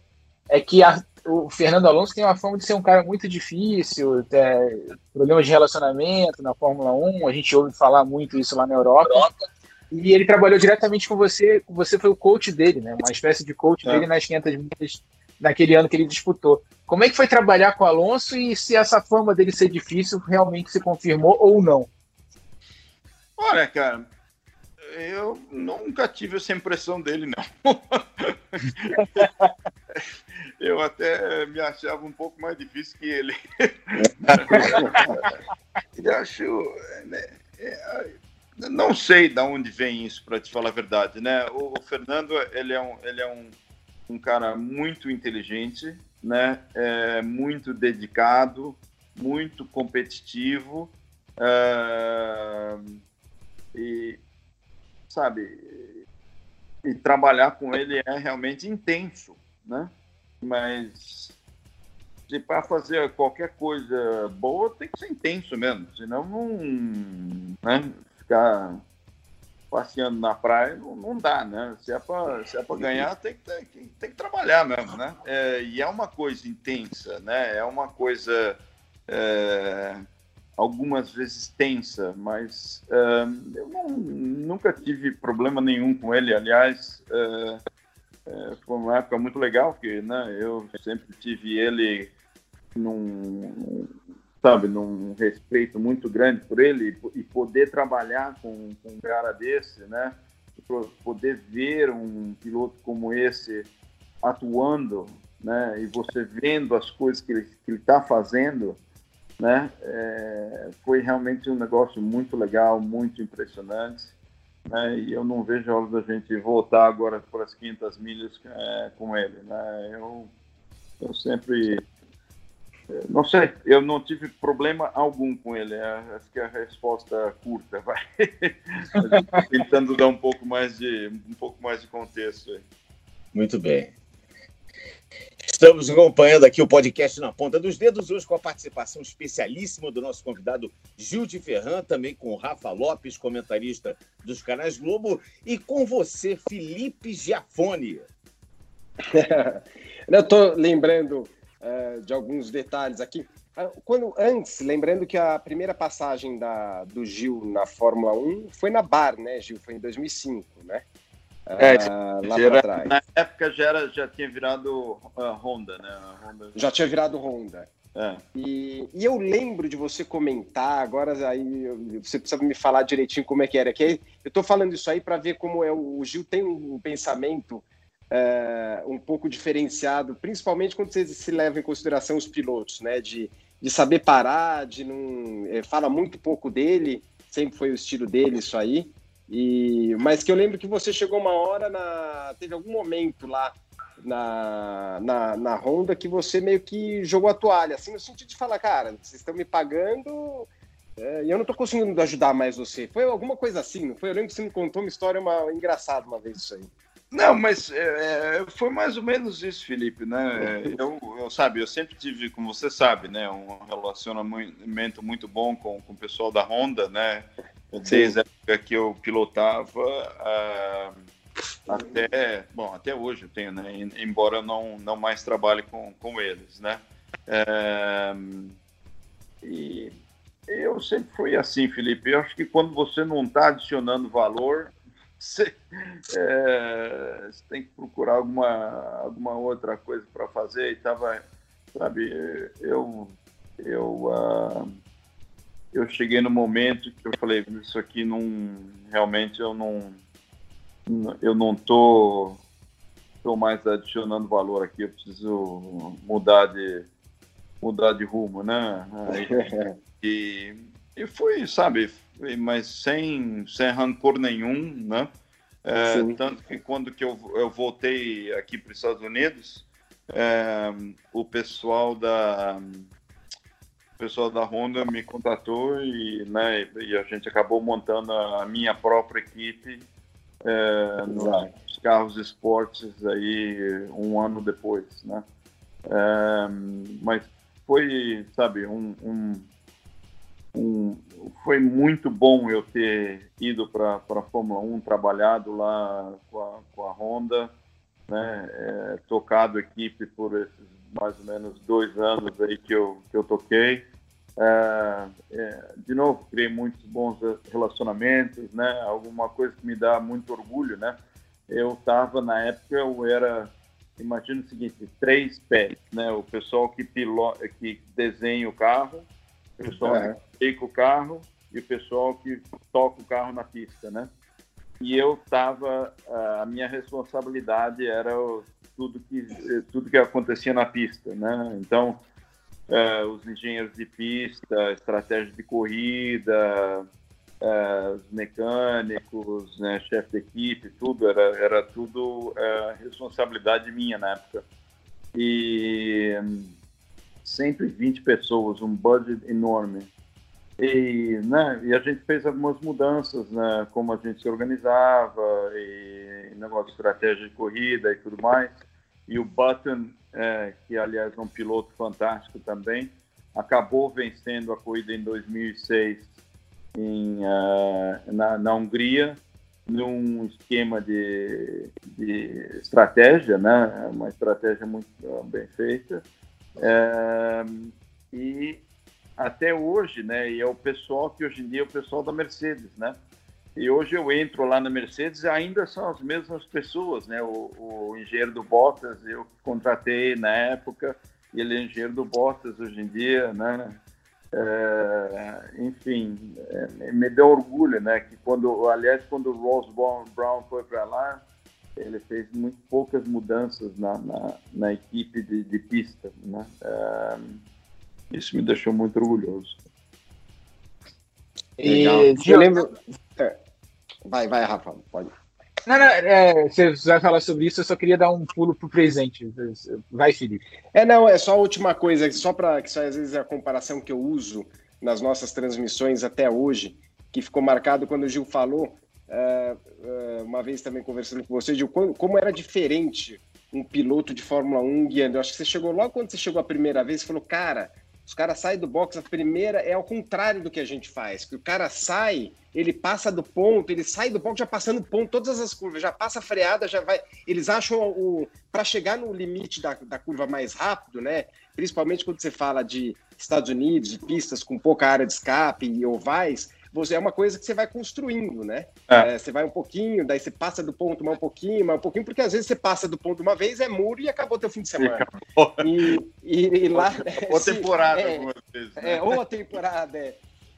é que a, o Fernando Alonso tem uma fama de ser um cara muito difícil, problemas de relacionamento na Fórmula 1, a gente ouve falar muito isso lá na Europa. Europa. E ele trabalhou diretamente com você, você foi o coach dele, né? Uma espécie de coach é. dele nas 500 milhas naquele ano que ele disputou. Como é que foi trabalhar com o Alonso e se essa fama dele ser difícil realmente se confirmou ou não? Olha, cara, eu nunca tive essa impressão dele, não. [LAUGHS] eu até me achava um pouco mais difícil que ele. [LAUGHS] eu acho. Né, é, não sei de onde vem isso, para te falar a verdade, né? O, Fernando, ele é um, ele é um, um cara muito inteligente, né? É muito dedicado, muito competitivo. Uh, e sabe, e trabalhar com ele é realmente intenso, né? Mas se para fazer qualquer coisa boa tem que ser intenso mesmo, senão não, né? Ficar passeando na praia não, não dá, né? Se é para se é para ganhar tem que, tem, tem que trabalhar mesmo, né? É, e é uma coisa intensa, né? É uma coisa é, algumas vezes tensa, mas uh, eu não, nunca tive problema nenhum com ele. Aliás, uh, uh, foi uma época muito legal, porque né, eu sempre tive ele num, sabe, num respeito muito grande por ele e poder trabalhar com, com um cara desse, né, poder ver um piloto como esse atuando, né, e você vendo as coisas que ele está fazendo, né? É, foi realmente um negócio muito legal, muito impressionante. Né? E eu não vejo a hora da gente voltar agora para as 500 milhas é, com ele. Né? Eu, eu sempre. É, não sei, eu não tive problema algum com ele. É, acho que é a resposta curta, vai. [LAUGHS] Tentando dar um pouco mais de um pouco mais de contexto. Aí. Muito bem. Estamos acompanhando aqui o podcast na ponta dos dedos, hoje com a participação especialíssima do nosso convidado Gil de Ferran, também com Rafa Lopes, comentarista dos canais Globo, e com você, Felipe Giafone. [LAUGHS] Eu estou lembrando uh, de alguns detalhes aqui. Ah, quando antes, lembrando que a primeira passagem da, do Gil na Fórmula 1 foi na Bar, né, Gil? Foi em 2005, né? É, ah, lá era, trás. Na época já, era, já tinha virado uh, Honda, né? Honda... Já tinha virado Honda. É. E, e, eu lembro de você comentar, agora aí você precisa me falar direitinho como é que era. Que eu estou falando isso aí para ver como é o, Gil tem um pensamento é, um pouco diferenciado, principalmente quando você se leva em consideração os pilotos, né? De, de saber parar, de não. É, fala muito pouco dele, sempre foi o estilo dele isso aí. E, mas que eu lembro que você chegou uma hora na. Teve algum momento lá na, na, na Honda que você meio que jogou a toalha, assim, no sentido de falar, cara, vocês estão me pagando é, e eu não estou conseguindo ajudar mais você. Foi alguma coisa assim, não foi? Eu lembro que você me contou uma história uma, engraçada uma vez isso aí. Não, mas é, é foi mais ou menos isso, Felipe, né? [LAUGHS] Eu, eu, sabe, eu sempre tive, como você sabe, né, um relacionamento muito bom com, com o pessoal da Honda, né? Desde a época que eu pilotava uh, até, bom, até hoje eu tenho, né? Embora eu não, não mais trabalhe com, com eles, né? Uh, e eu sempre fui assim, Felipe. Eu acho que quando você não está adicionando valor, [LAUGHS] você, é, você tem que procurar alguma, alguma outra coisa para fazer. E tava, sabe, eu, eu, uh, eu cheguei no momento que eu falei, isso aqui não, realmente eu não, eu não tô, tô mais adicionando valor aqui, eu preciso mudar de, mudar de rumo, né? [LAUGHS] E, e foi, sabe, mas sem, sem rancor nenhum, né? É, tanto que quando que eu, eu voltei aqui para os Estados Unidos, é, o pessoal da pessoal da Honda me contatou e, né, e a gente acabou montando a minha própria equipe é, nos carros esportes aí um ano depois, né? É, mas foi, sabe, um, um um, foi muito bom eu ter ido para a Fórmula 1, trabalhado lá com a, com a Honda, né, é, tocado equipe por esses mais ou menos dois anos aí que eu, que eu toquei. É, é, de novo, criei muitos bons relacionamentos, né, alguma coisa que me dá muito orgulho, né. Eu estava, na época, eu era imagina o seguinte, três pés, né? O pessoal que pilota, que desenha o carro, o pessoal é. que com o carro e o pessoal que toca o carro na pista, né? E eu tava, a minha responsabilidade era tudo que tudo que acontecia na pista, né? Então, é, os engenheiros de pista, estratégia de corrida, é, os mecânicos, né, chefe de equipe, tudo era era tudo é, responsabilidade minha na época. E 120 pessoas, um budget enorme. E, né, e a gente fez algumas mudanças, né, como a gente se organizava, e negócio de estratégia de corrida e tudo mais. E o Button, é, que aliás é um piloto fantástico também, acabou vencendo a corrida em 2006 em, uh, na, na Hungria, num esquema de, de estratégia, né, uma estratégia muito bem feita. É, e até hoje, né? E é o pessoal que hoje em dia é o pessoal da Mercedes, né? E hoje eu entro lá na Mercedes e ainda são as mesmas pessoas, né? O, o engenheiro do Bottas, eu contratei na época, e ele é engenheiro do Bottas hoje em dia, né? É, enfim, é, me deu orgulho, né? Que quando, aliás, quando o Ross Brown foi para lá, ele fez muito poucas mudanças na, na, na equipe de, de, pista. Né? É, isso me deixou muito orgulhoso. E, eu lembro. Vai, vai, Rafa, pode. Não, não, é, você vai falar sobre isso, eu só queria dar um pulo pro presente. Vai, Felipe. É, não, é só a última coisa, só para que às vezes é a comparação que eu uso nas nossas transmissões até hoje, que ficou marcado quando o Gil falou é, é, uma vez também conversando com você de como era diferente um piloto de Fórmula 1 guiando. Eu acho que você chegou logo quando você chegou a primeira vez e falou, cara, os caras saem do box, a primeira é ao contrário do que a gente faz. Que o cara sai, ele passa do ponto, ele sai do box já passando o ponto, todas as curvas, já passa a freada, já vai. Eles acham o. para chegar no limite da, da curva mais rápido, né? Principalmente quando você fala de Estados Unidos, de pistas com pouca área de escape e ovais, você é uma coisa que você vai construindo, né? É. É, você vai um pouquinho, daí você passa do ponto mais um pouquinho, mais um pouquinho, porque às vezes você passa do ponto uma vez, é muro e acabou teu fim de semana. E, e, e, lá. Ou [LAUGHS] temporada, é, vezes. Né? É, ou a temporada, é.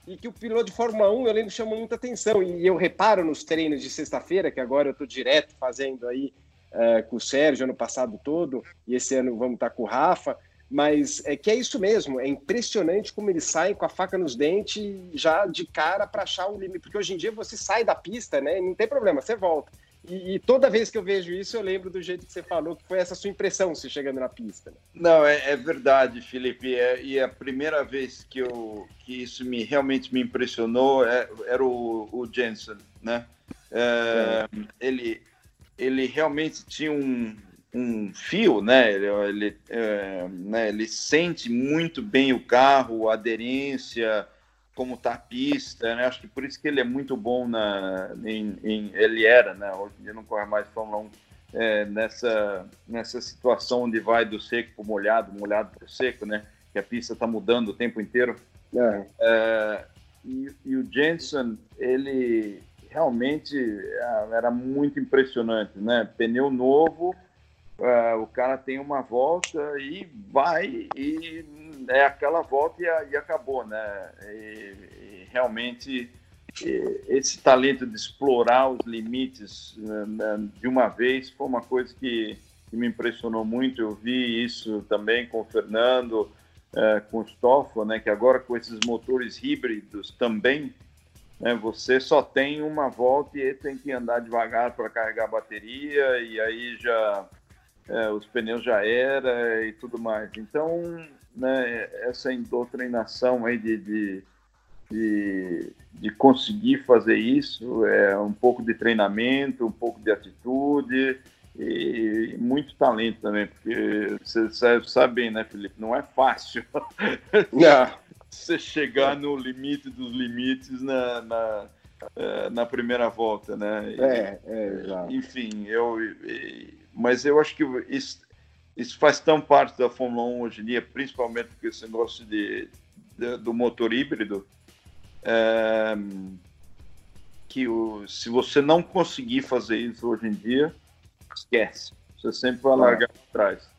E que o piloto de Fórmula 1, eu lembro, chama muita atenção. E eu reparo nos treinos de sexta-feira, que agora eu estou direto fazendo aí uh, com o Sérgio ano passado todo, e esse ano vamos estar com o Rafa mas é que é isso mesmo, é impressionante como eles saem com a faca nos dentes já de cara para achar o limite, porque hoje em dia você sai da pista, né? Não tem problema, você volta. E, e, toda vez que eu vejo isso, eu lembro do jeito que você falou, que foi essa sua impressão se chegando na pista. Né? Não, é, é, verdade, Felipe. É, e a primeira vez que, eu, que isso me realmente me impressionou é, era o, o Jensen, né? É, ele, ele realmente tinha um, um fio, né? Ele, ele, é, né? ele sente muito bem o carro, a aderência, como tá a pista, né? Acho que por isso que ele é muito bom na, em, em ele era, né? Hoje em dia não corre mais Fórmula 1 é, nessa nessa situação onde vai do seco para molhado, molhado para seco, né? Que a pista está mudando o tempo inteiro. É. É, e, e, o Jensen, ele realmente era muito impressionante, né? Pneu novo, uh, o cara tem uma volta e vai e é aquela volta e, e acabou, né? E, e realmente esse talento de explorar os limites né, de uma vez foi uma coisa que, que, me impressionou muito. Eu vi isso também com o Fernando, uh, com o Stoffel, né? Que agora com esses motores híbridos também né, você só tem uma volta e tem que andar devagar para carregar a bateria e aí já é, os pneus já era e tudo mais. Então, né, essa doutrinação aí de, de, de, de, conseguir fazer isso é um pouco de treinamento, um pouco de atitude e muito talento também, porque você sabe bem, né, Felipe? Não é fácil. [LAUGHS] Não você chegar no limite dos limites na, na, eh, na primeira volta, né? É, é, exato. Enfim, eu, mas eu acho que isso, isso faz tão parte da Fórmula 1 hoje em dia, principalmente porque esse negócio de, de do motor híbrido, é, que o, se você não conseguir fazer isso hoje em dia, esquece. Você sempre vai largar para trás.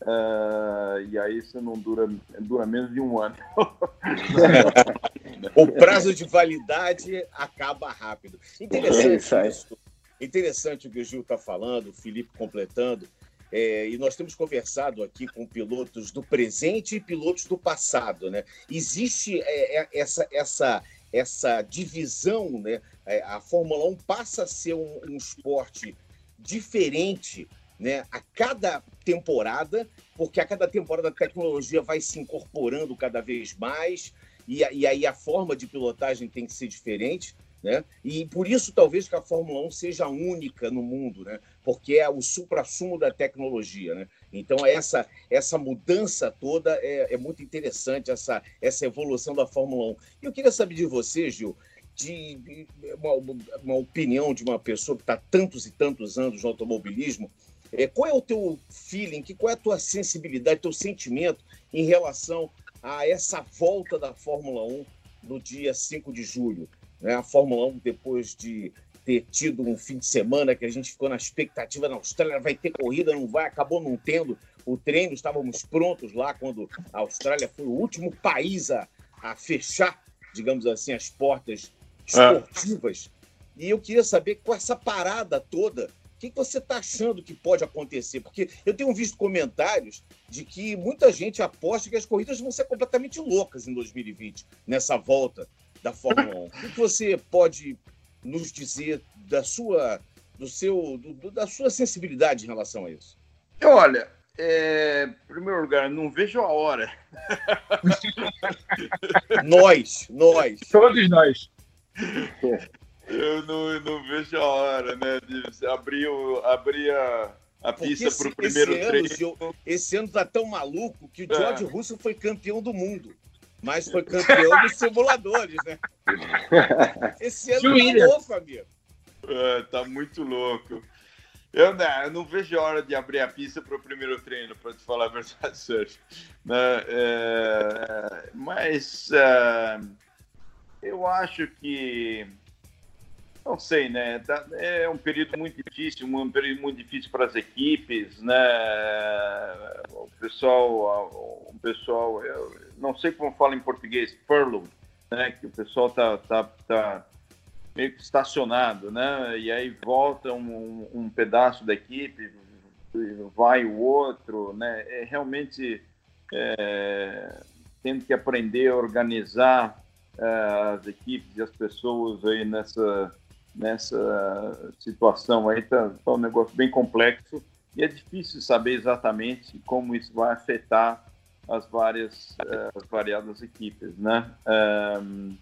Uh, e aí você não dura, dura menos de um ano. [LAUGHS] o prazo de validade acaba rápido. Interessante é isso. Interessante o que o Gil está falando, o Felipe completando. É, e nós temos conversado aqui com pilotos do presente e pilotos do passado. Né? Existe é, é essa, essa, essa divisão, né? É, a Fórmula 1 passa a ser um, um esporte diferente né, a cada temporada, porque a cada temporada a tecnologia vai se incorporando cada vez mais, e, e aí a forma de pilotagem tem que ser diferente. Né? E por isso talvez que a Fórmula 1 seja única no mundo, né? Porque é o supra-sumo da tecnologia, né? Então essa essa mudança toda é, é, muito interessante essa essa evolução da Fórmula 1. E eu queria saber de você, Gil, de uma, uma opinião de uma pessoa que está tantos e tantos anos no automobilismo, é, qual é o teu feeling, qual é a tua sensibilidade, teu sentimento em relação a essa volta da Fórmula 1 no dia 5 de julho? Né? A Fórmula 1, depois de ter tido um fim de semana que a gente ficou na expectativa na Austrália, vai ter corrida, não vai, acabou não tendo o treino, estávamos prontos lá quando a Austrália foi o último país a, a fechar, digamos assim, as portas esportivas. É. E eu queria saber com essa parada toda, que, que você está achando que pode acontecer? Porque eu tenho visto comentários de que muita gente aposta que as corridas vão ser completamente loucas em 2020, nessa volta da Fórmula 1. O que, você pode nos dizer da sua, do seu, do, da sua sensibilidade em relação a isso? Olha, é, em primeiro lugar, não vejo a hora. [LAUGHS] nós, nós. Todos nós. Eu não, não vejo a hora, né? De abrir, o, abrir a, a pista para o primeiro esse treino. Ano, esse ano tá tão maluco que o George é. Russell foi campeão do mundo. Mas foi campeão dos simuladores, né? [LAUGHS] Esse ano tá louco, amigo. É, tá muito louco. Eu, né, eu não vejo a hora de abrir a pista para o primeiro treino, para te falar a verdade, [LAUGHS] Sérgio. Né? É, mas é, eu acho que não sei, né? Tá, é um período muito difícil, um período muito difícil para as equipes, né? O pessoal, o pessoal, não sei como fala em português, furloughed, né? Que o pessoal tá, tá, tá meio que estacionado, né? E aí volta um, um pedaço da equipe, vai o outro, né? É realmente é, tendo que aprender a organizar uh, as equipes e as pessoas aí nessa nessa situação aí está tá um negócio bem complexo e é difícil saber exatamente como isso vai afetar as várias uh, as variadas equipes, né? Um,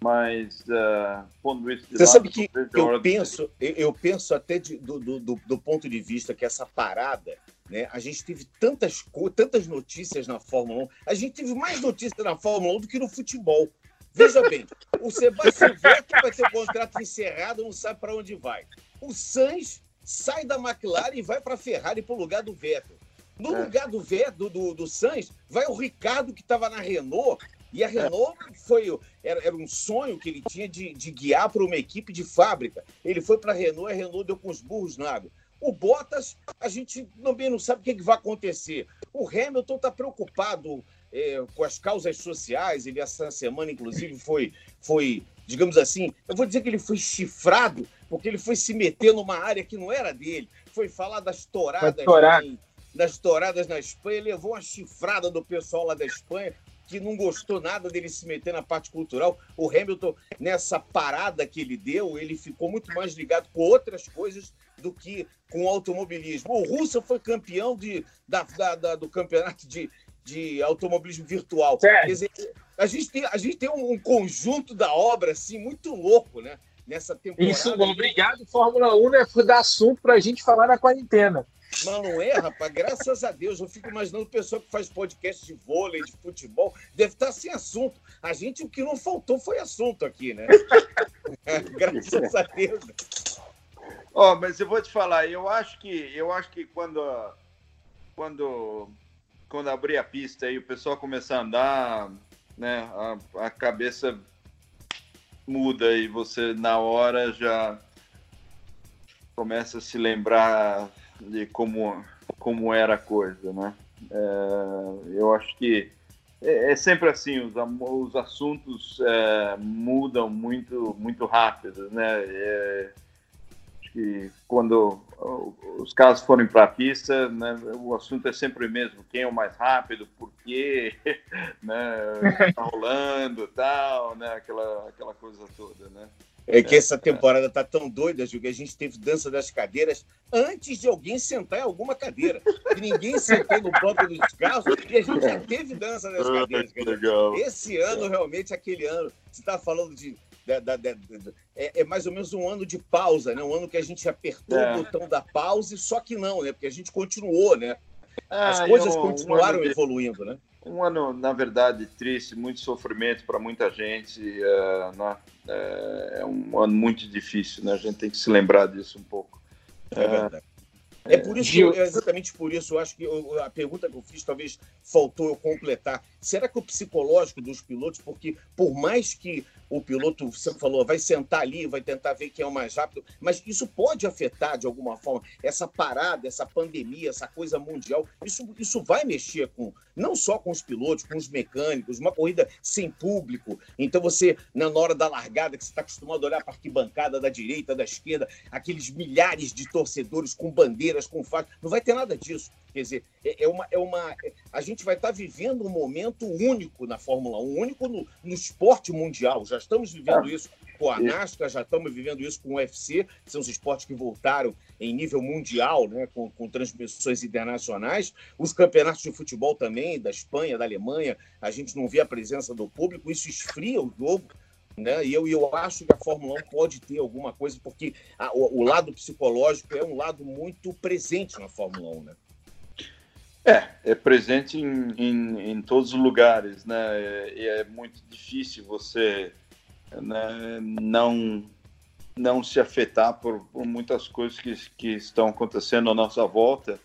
mas uh, pondo isso de Você lado, sabe que eu penso, de... eu penso até de, do, do, do, ponto de vista que essa parada, né? A gente teve tantas tantas notícias na Fórmula 1, a gente teve mais notícias na Fórmula 1 do que no futebol. Veja bem, o Sebastião Vettel vai ter o contrato encerrado, não sabe para onde vai. O Sainz sai da McLaren e vai para a Ferrari para o lugar do Vettel. No é. lugar do Vettel, do, do Sainz, vai o Ricardo, que estava na Renault, E a Renault foi era, era um sonho que ele tinha de, de guiar para uma equipe de fábrica. Ele foi para a Renault e a Renault deu com os burros na água. O Bottas, a gente também não sabe o que, que vai acontecer. O Hamilton está preocupado é, com as causas sociais. Ele, essa semana, inclusive, foi, foi, digamos assim, eu vou dizer que ele foi chifrado, porque ele foi se meter numa área que não era dele. Foi falar das touradas, em, das touradas na Espanha. Levou uma chifrada do pessoal lá da Espanha que não gostou nada dele se meter na parte cultural. O Hamilton, nessa parada que ele deu, ele ficou muito mais ligado com outras coisas do que com o automobilismo. O Russell foi campeão de, da, da, da do campeonato de, de automobilismo virtual. Dizer, a gente tem, a gente tem um, conjunto da obra assim, muito louco, né? Nessa temporada. Isso, obrigado, Fórmula 1, né? Foi dar assunto para a gente falar na quarentena. Mas não é, rapaz, graças a Deus. Eu fico imaginando o pessoal que faz podcast de vôlei, de futebol, deve estar sem assunto. A gente, o que não faltou foi assunto aqui, né? [LAUGHS] graças a Deus. Ó, oh, mas eu vou te falar, eu acho que eu acho que quando quando quando abrir a pista e o pessoal começar a andar, né, a, a cabeça muda e você na hora já começa a se lembrar de como, como era a coisa, né? É, eu acho que é, é, sempre assim, os, os assuntos é, mudam muito, muito rápido, né? É, acho que quando os casos forem para a pista, né, o assunto é sempre o mesmo, quem é o mais rápido, por quê, [LAUGHS] né, tá rolando, tal, né, aquela, aquela coisa toda, né? É que essa temporada tá tão doida, Gil, que a gente teve dança das cadeiras antes de alguém sentar em alguma cadeira. E ninguém sentou no banco dos carros e a gente já teve dança das cadeiras. [LAUGHS] Esse ano, realmente, aquele ano, você está falando de. Da, da, da, é, é, mais ou menos um ano de pausa, né? Um ano que a gente apertou é. o botão da pausa, só que não, né? Porque a gente continuou, né? As ah, coisas eu, continuaram um evoluindo, né? Um ano, na verdade, triste, muito sofrimento para muita gente. Uh, né? é um ano muito difícil, né? A gente tem que se lembrar disso um pouco. É verdade. É por isso, Gil... exatamente por isso, eu acho que eu, a pergunta que eu fiz talvez faltou eu completar. Será que o psicológico dos pilotos, porque por mais que o piloto, você falou, vai sentar ali, vai tentar ver quem é o mais rápido, mas isso pode afetar de alguma forma essa parada, essa pandemia, essa coisa mundial. Isso, isso vai mexer com não só com os pilotos, com os mecânicos, uma corrida sem público. Então você, na hora da largada, que você está acostumado a olhar para a arquibancada da direita, da esquerda, aqueles milhares de torcedores com bandeiras, com faixas, não vai ter nada disso. Quer dizer, é, é uma, é uma. A gente vai estar tá vivendo um momento único na Fórmula 1, único no, no esporte mundial. Já estamos vivendo isso com a NASCAR, já estamos vivendo isso com o UFC, que são os esportes que voltaram em nível mundial, né, com, com transmissões internacionais. Os campeonatos de futebol também, da Espanha, da Alemanha, a gente não vê a presença do público, isso esfria o jogo. Né? E eu, eu acho que a Fórmula 1 pode ter alguma coisa, porque a, o, o, lado psicológico é um lado muito presente na Fórmula 1. Né? É, é presente em, em, em todos os lugares, né? E é, é muito difícil você né, não não se afetar por, por, muitas coisas que, que estão acontecendo à nossa volta.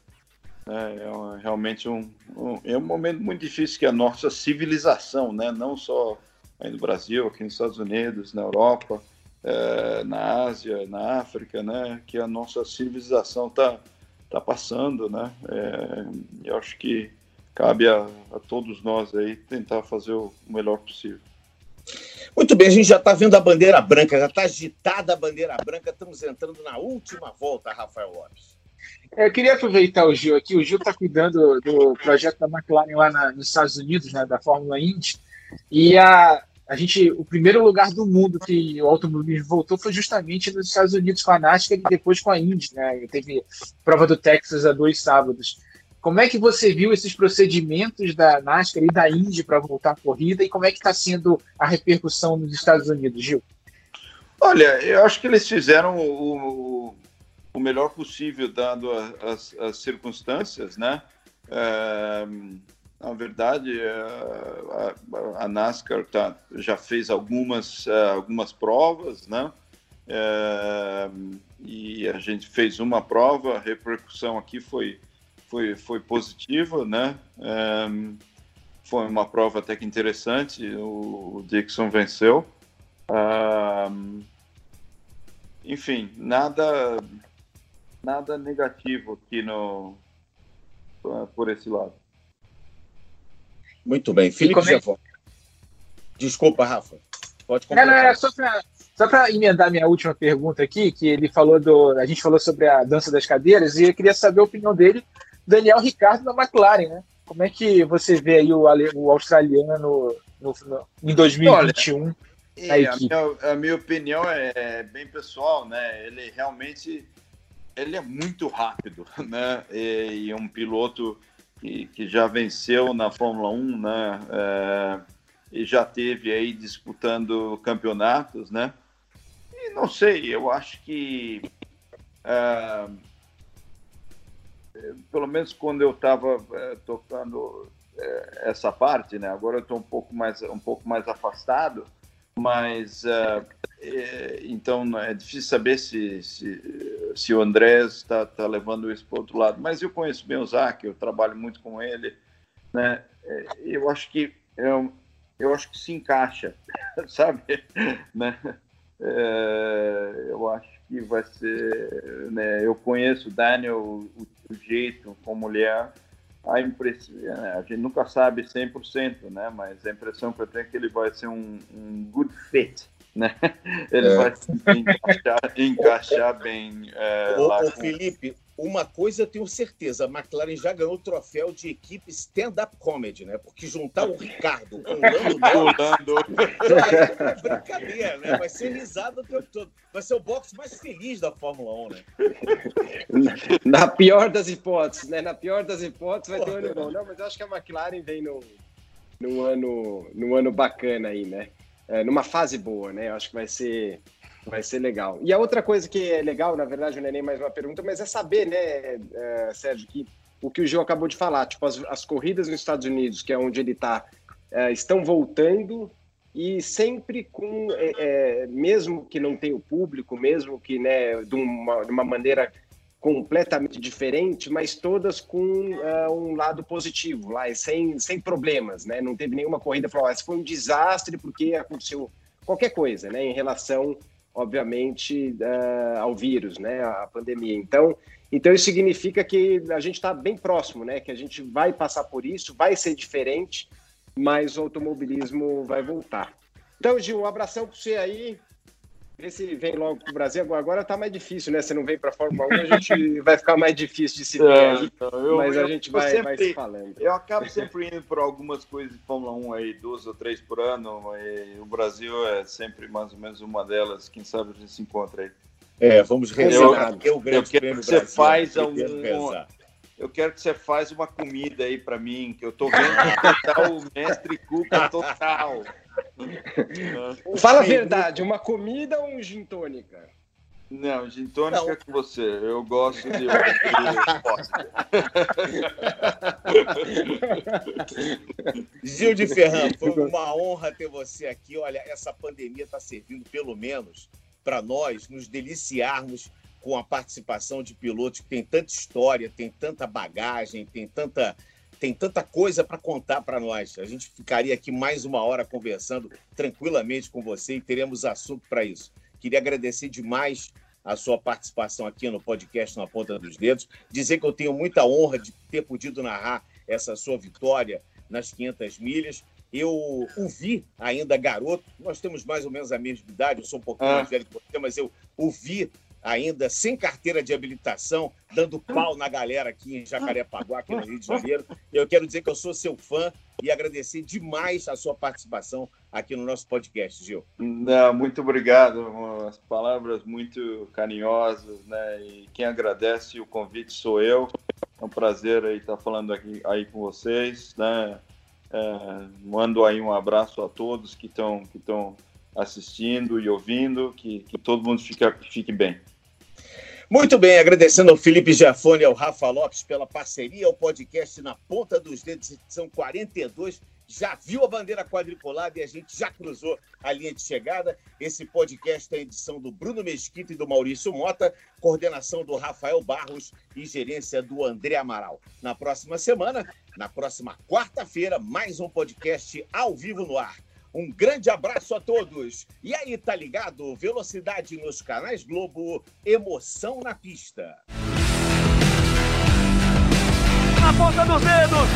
Né? É realmente um, um, é um momento muito difícil que a nossa civilização, né? não só aí no Brasil, aqui nos Estados Unidos, na Europa, é, na Ásia, na África, né? que a nossa civilização está tá passando. Né? É, eu acho que cabe a, a todos nós aí tentar fazer o melhor possível. Muito bem, a gente já está vendo a bandeira branca, já está agitada a bandeira branca, estamos entrando na última volta, Rafael Lopes. Eu queria aproveitar o Gil aqui. O Gil está cuidando do projeto da McLaren lá na, nos Estados Unidos, né, da Fórmula Indy. E a, a gente, o primeiro lugar do mundo que o automobilismo voltou foi justamente nos Estados Unidos com a NASCAR e depois com a Indy. Né? Teve prova do Texas há dois sábados. Como é que você viu esses procedimentos da NASCAR e da Indy para voltar à corrida e como é que está sendo a repercussão nos Estados Unidos, Gil? Olha, eu acho que eles fizeram o, o melhor possível dado as, as circunstâncias, né? É, na verdade, é, a, NASCAR tá, já fez algumas, é, algumas provas, né? É, e a gente fez uma prova, a repercussão aqui foi foi, foi positiva, né? Um, foi uma prova até que interessante. O, Dixon venceu. Uh, enfim, nada nada negativo aqui no por esse lado. Muito bem, Felipe é... Desculpa, Rafa. Pode completar. Não, não, é só para só para emendar minha última pergunta aqui, que ele falou do. A gente falou sobre a dança das cadeiras, e eu queria saber a opinião dele, Daniel Ricardo da McLaren, né? Como é que você vê aí o, o australiano no, no, em 2021? Olha, a, minha, a, minha, opinião é bem pessoal, né? Ele realmente ele é muito rápido, [LAUGHS] né? E, e um piloto que, que, já venceu na Fórmula 1, né? É, e já teve aí disputando campeonatos, né? E não sei, eu acho que é, pelo menos quando eu estava é, tocando é, essa parte, né? Agora eu estou um pouco mais um pouco mais afastado, mas uh, é, então é difícil saber se se, se o Andrés está tá levando isso para outro lado. Mas eu conheço bem o Zac, eu trabalho muito com ele, né? É, eu acho que eu, eu acho que se encaixa, [LAUGHS] sabe, né? É, eu acho que vai ser, né? Eu conheço o Daniel, o, o jeito como mulher, a impressão, a gente nunca sabe 100%, né? Mas a impressão que eu tenho é que ele vai ser um, um good fit, né? [LAUGHS] Ele é. vai encaixar, encaixar bem é, ô, lá. Ô, com... Felipe, uma coisa eu tenho certeza, a McLaren já ganhou o troféu de equipe stand-up comedy, né? Porque juntar o Ricardo com o Lando [LAUGHS] é brincadeira, né? Vai ser risada o tempo todo. Vai ser o box mais feliz da Fórmula 1, né? [LAUGHS] Na pior das hipóteses, né? Na pior das hipóteses vai ter um ano bom. Não, mas eu acho que a McLaren vem num, num, ano, num ano bacana aí, né? É, numa fase boa, né? Eu acho que vai ser Vai ser legal. E a outra coisa que é legal, na verdade, não é nem mais uma pergunta, mas é saber, né, é, Sérgio, que o que o Gil acabou de falar, tipo, as, as corridas nos Estados Unidos, que é onde ele está, é, estão voltando e sempre com, é, é, mesmo que não tenha o público, mesmo que, né, de uma, de uma maneira completamente diferente, mas todas com uh, um lado positivo, lá, sem, sem problemas, né? Não teve nenhuma corrida falou, essa foi um desastre porque aconteceu qualquer coisa, né? Em relação obviamente, uh, ao vírus, né, à pandemia. Então, então isso significa que a gente está bem próximo, né, que a gente vai passar por isso, vai ser diferente, mas o automobilismo vai voltar. Então, Gil, um abração para você aí. Vê se vem logo para o Brasil. Agora está mais difícil, né? Se não vem para a Fórmula 1, a gente [LAUGHS] vai ficar mais difícil de se ver é, aí, então, eu, mas eu, a gente vai, sempre, vai se falando. Eu acabo sempre indo por algumas coisas de Fórmula 1 aí, duas ou três por ano, e o Brasil é sempre mais ou menos uma delas. Quem sabe a gente se encontra aí. É, vamos rezar. Eu, eu, eu quero que você Brasil, faz um, eu quero que você faz uma comida aí para mim, que eu tô vendo total o mestre Cuca total. [LAUGHS] Fala a verdade, uma comida ou um gin tônica? Não, gin tônica é com você. Eu gosto de. [LAUGHS] Gil de Ferran, foi uma honra ter você aqui. Olha, essa pandemia está servindo, pelo menos, para nós nos deliciarmos com a participação de pilotos que tem tanta história, tem tanta bagagem, tem tanta tem tanta coisa para contar para nós. A gente ficaria aqui mais uma hora conversando tranquilamente com você e teremos assunto para isso. Queria agradecer demais a sua participação aqui no podcast Na Ponta dos Dedos, dizer que eu tenho muita honra de ter podido narrar essa sua vitória nas 500 milhas. Eu o vi ainda garoto, nós temos mais ou menos a mesma idade, eu sou um pouquinho ah. mais velho que você, mas eu o vi ainda sem carteira de habilitação, dando pau na galera aqui em Jacarepaguá, aqui no Rio de Janeiro. Eu quero dizer que eu sou seu fã e agradecer demais a sua participação aqui no nosso podcast, Gil. Não, muito obrigado, as palavras muito carinhosas, né? E quem agradece o convite sou eu. É um prazer aí estar falando aqui aí com vocês, né? É, mando aí um abraço a todos que estão que estão assistindo e ouvindo, que, que todo mundo fique, fique bem. Muito bem, agradecendo ao Felipe Giafone e ao Rafa Lopes pela parceria, ao podcast Na Ponta dos Dedos, edição 42, já viu a bandeira quadriculada e a gente já cruzou a linha de chegada. Esse podcast é edição do Bruno Mesquita e do Maurício Mota, coordenação do Rafael Barros e gerência do André Amaral. Na próxima semana, na próxima quarta-feira, mais um podcast ao vivo no ar. Um grande abraço a todos. E aí, tá ligado? Velocidade nos canais Globo, emoção na pista. Na ponta dos dedos.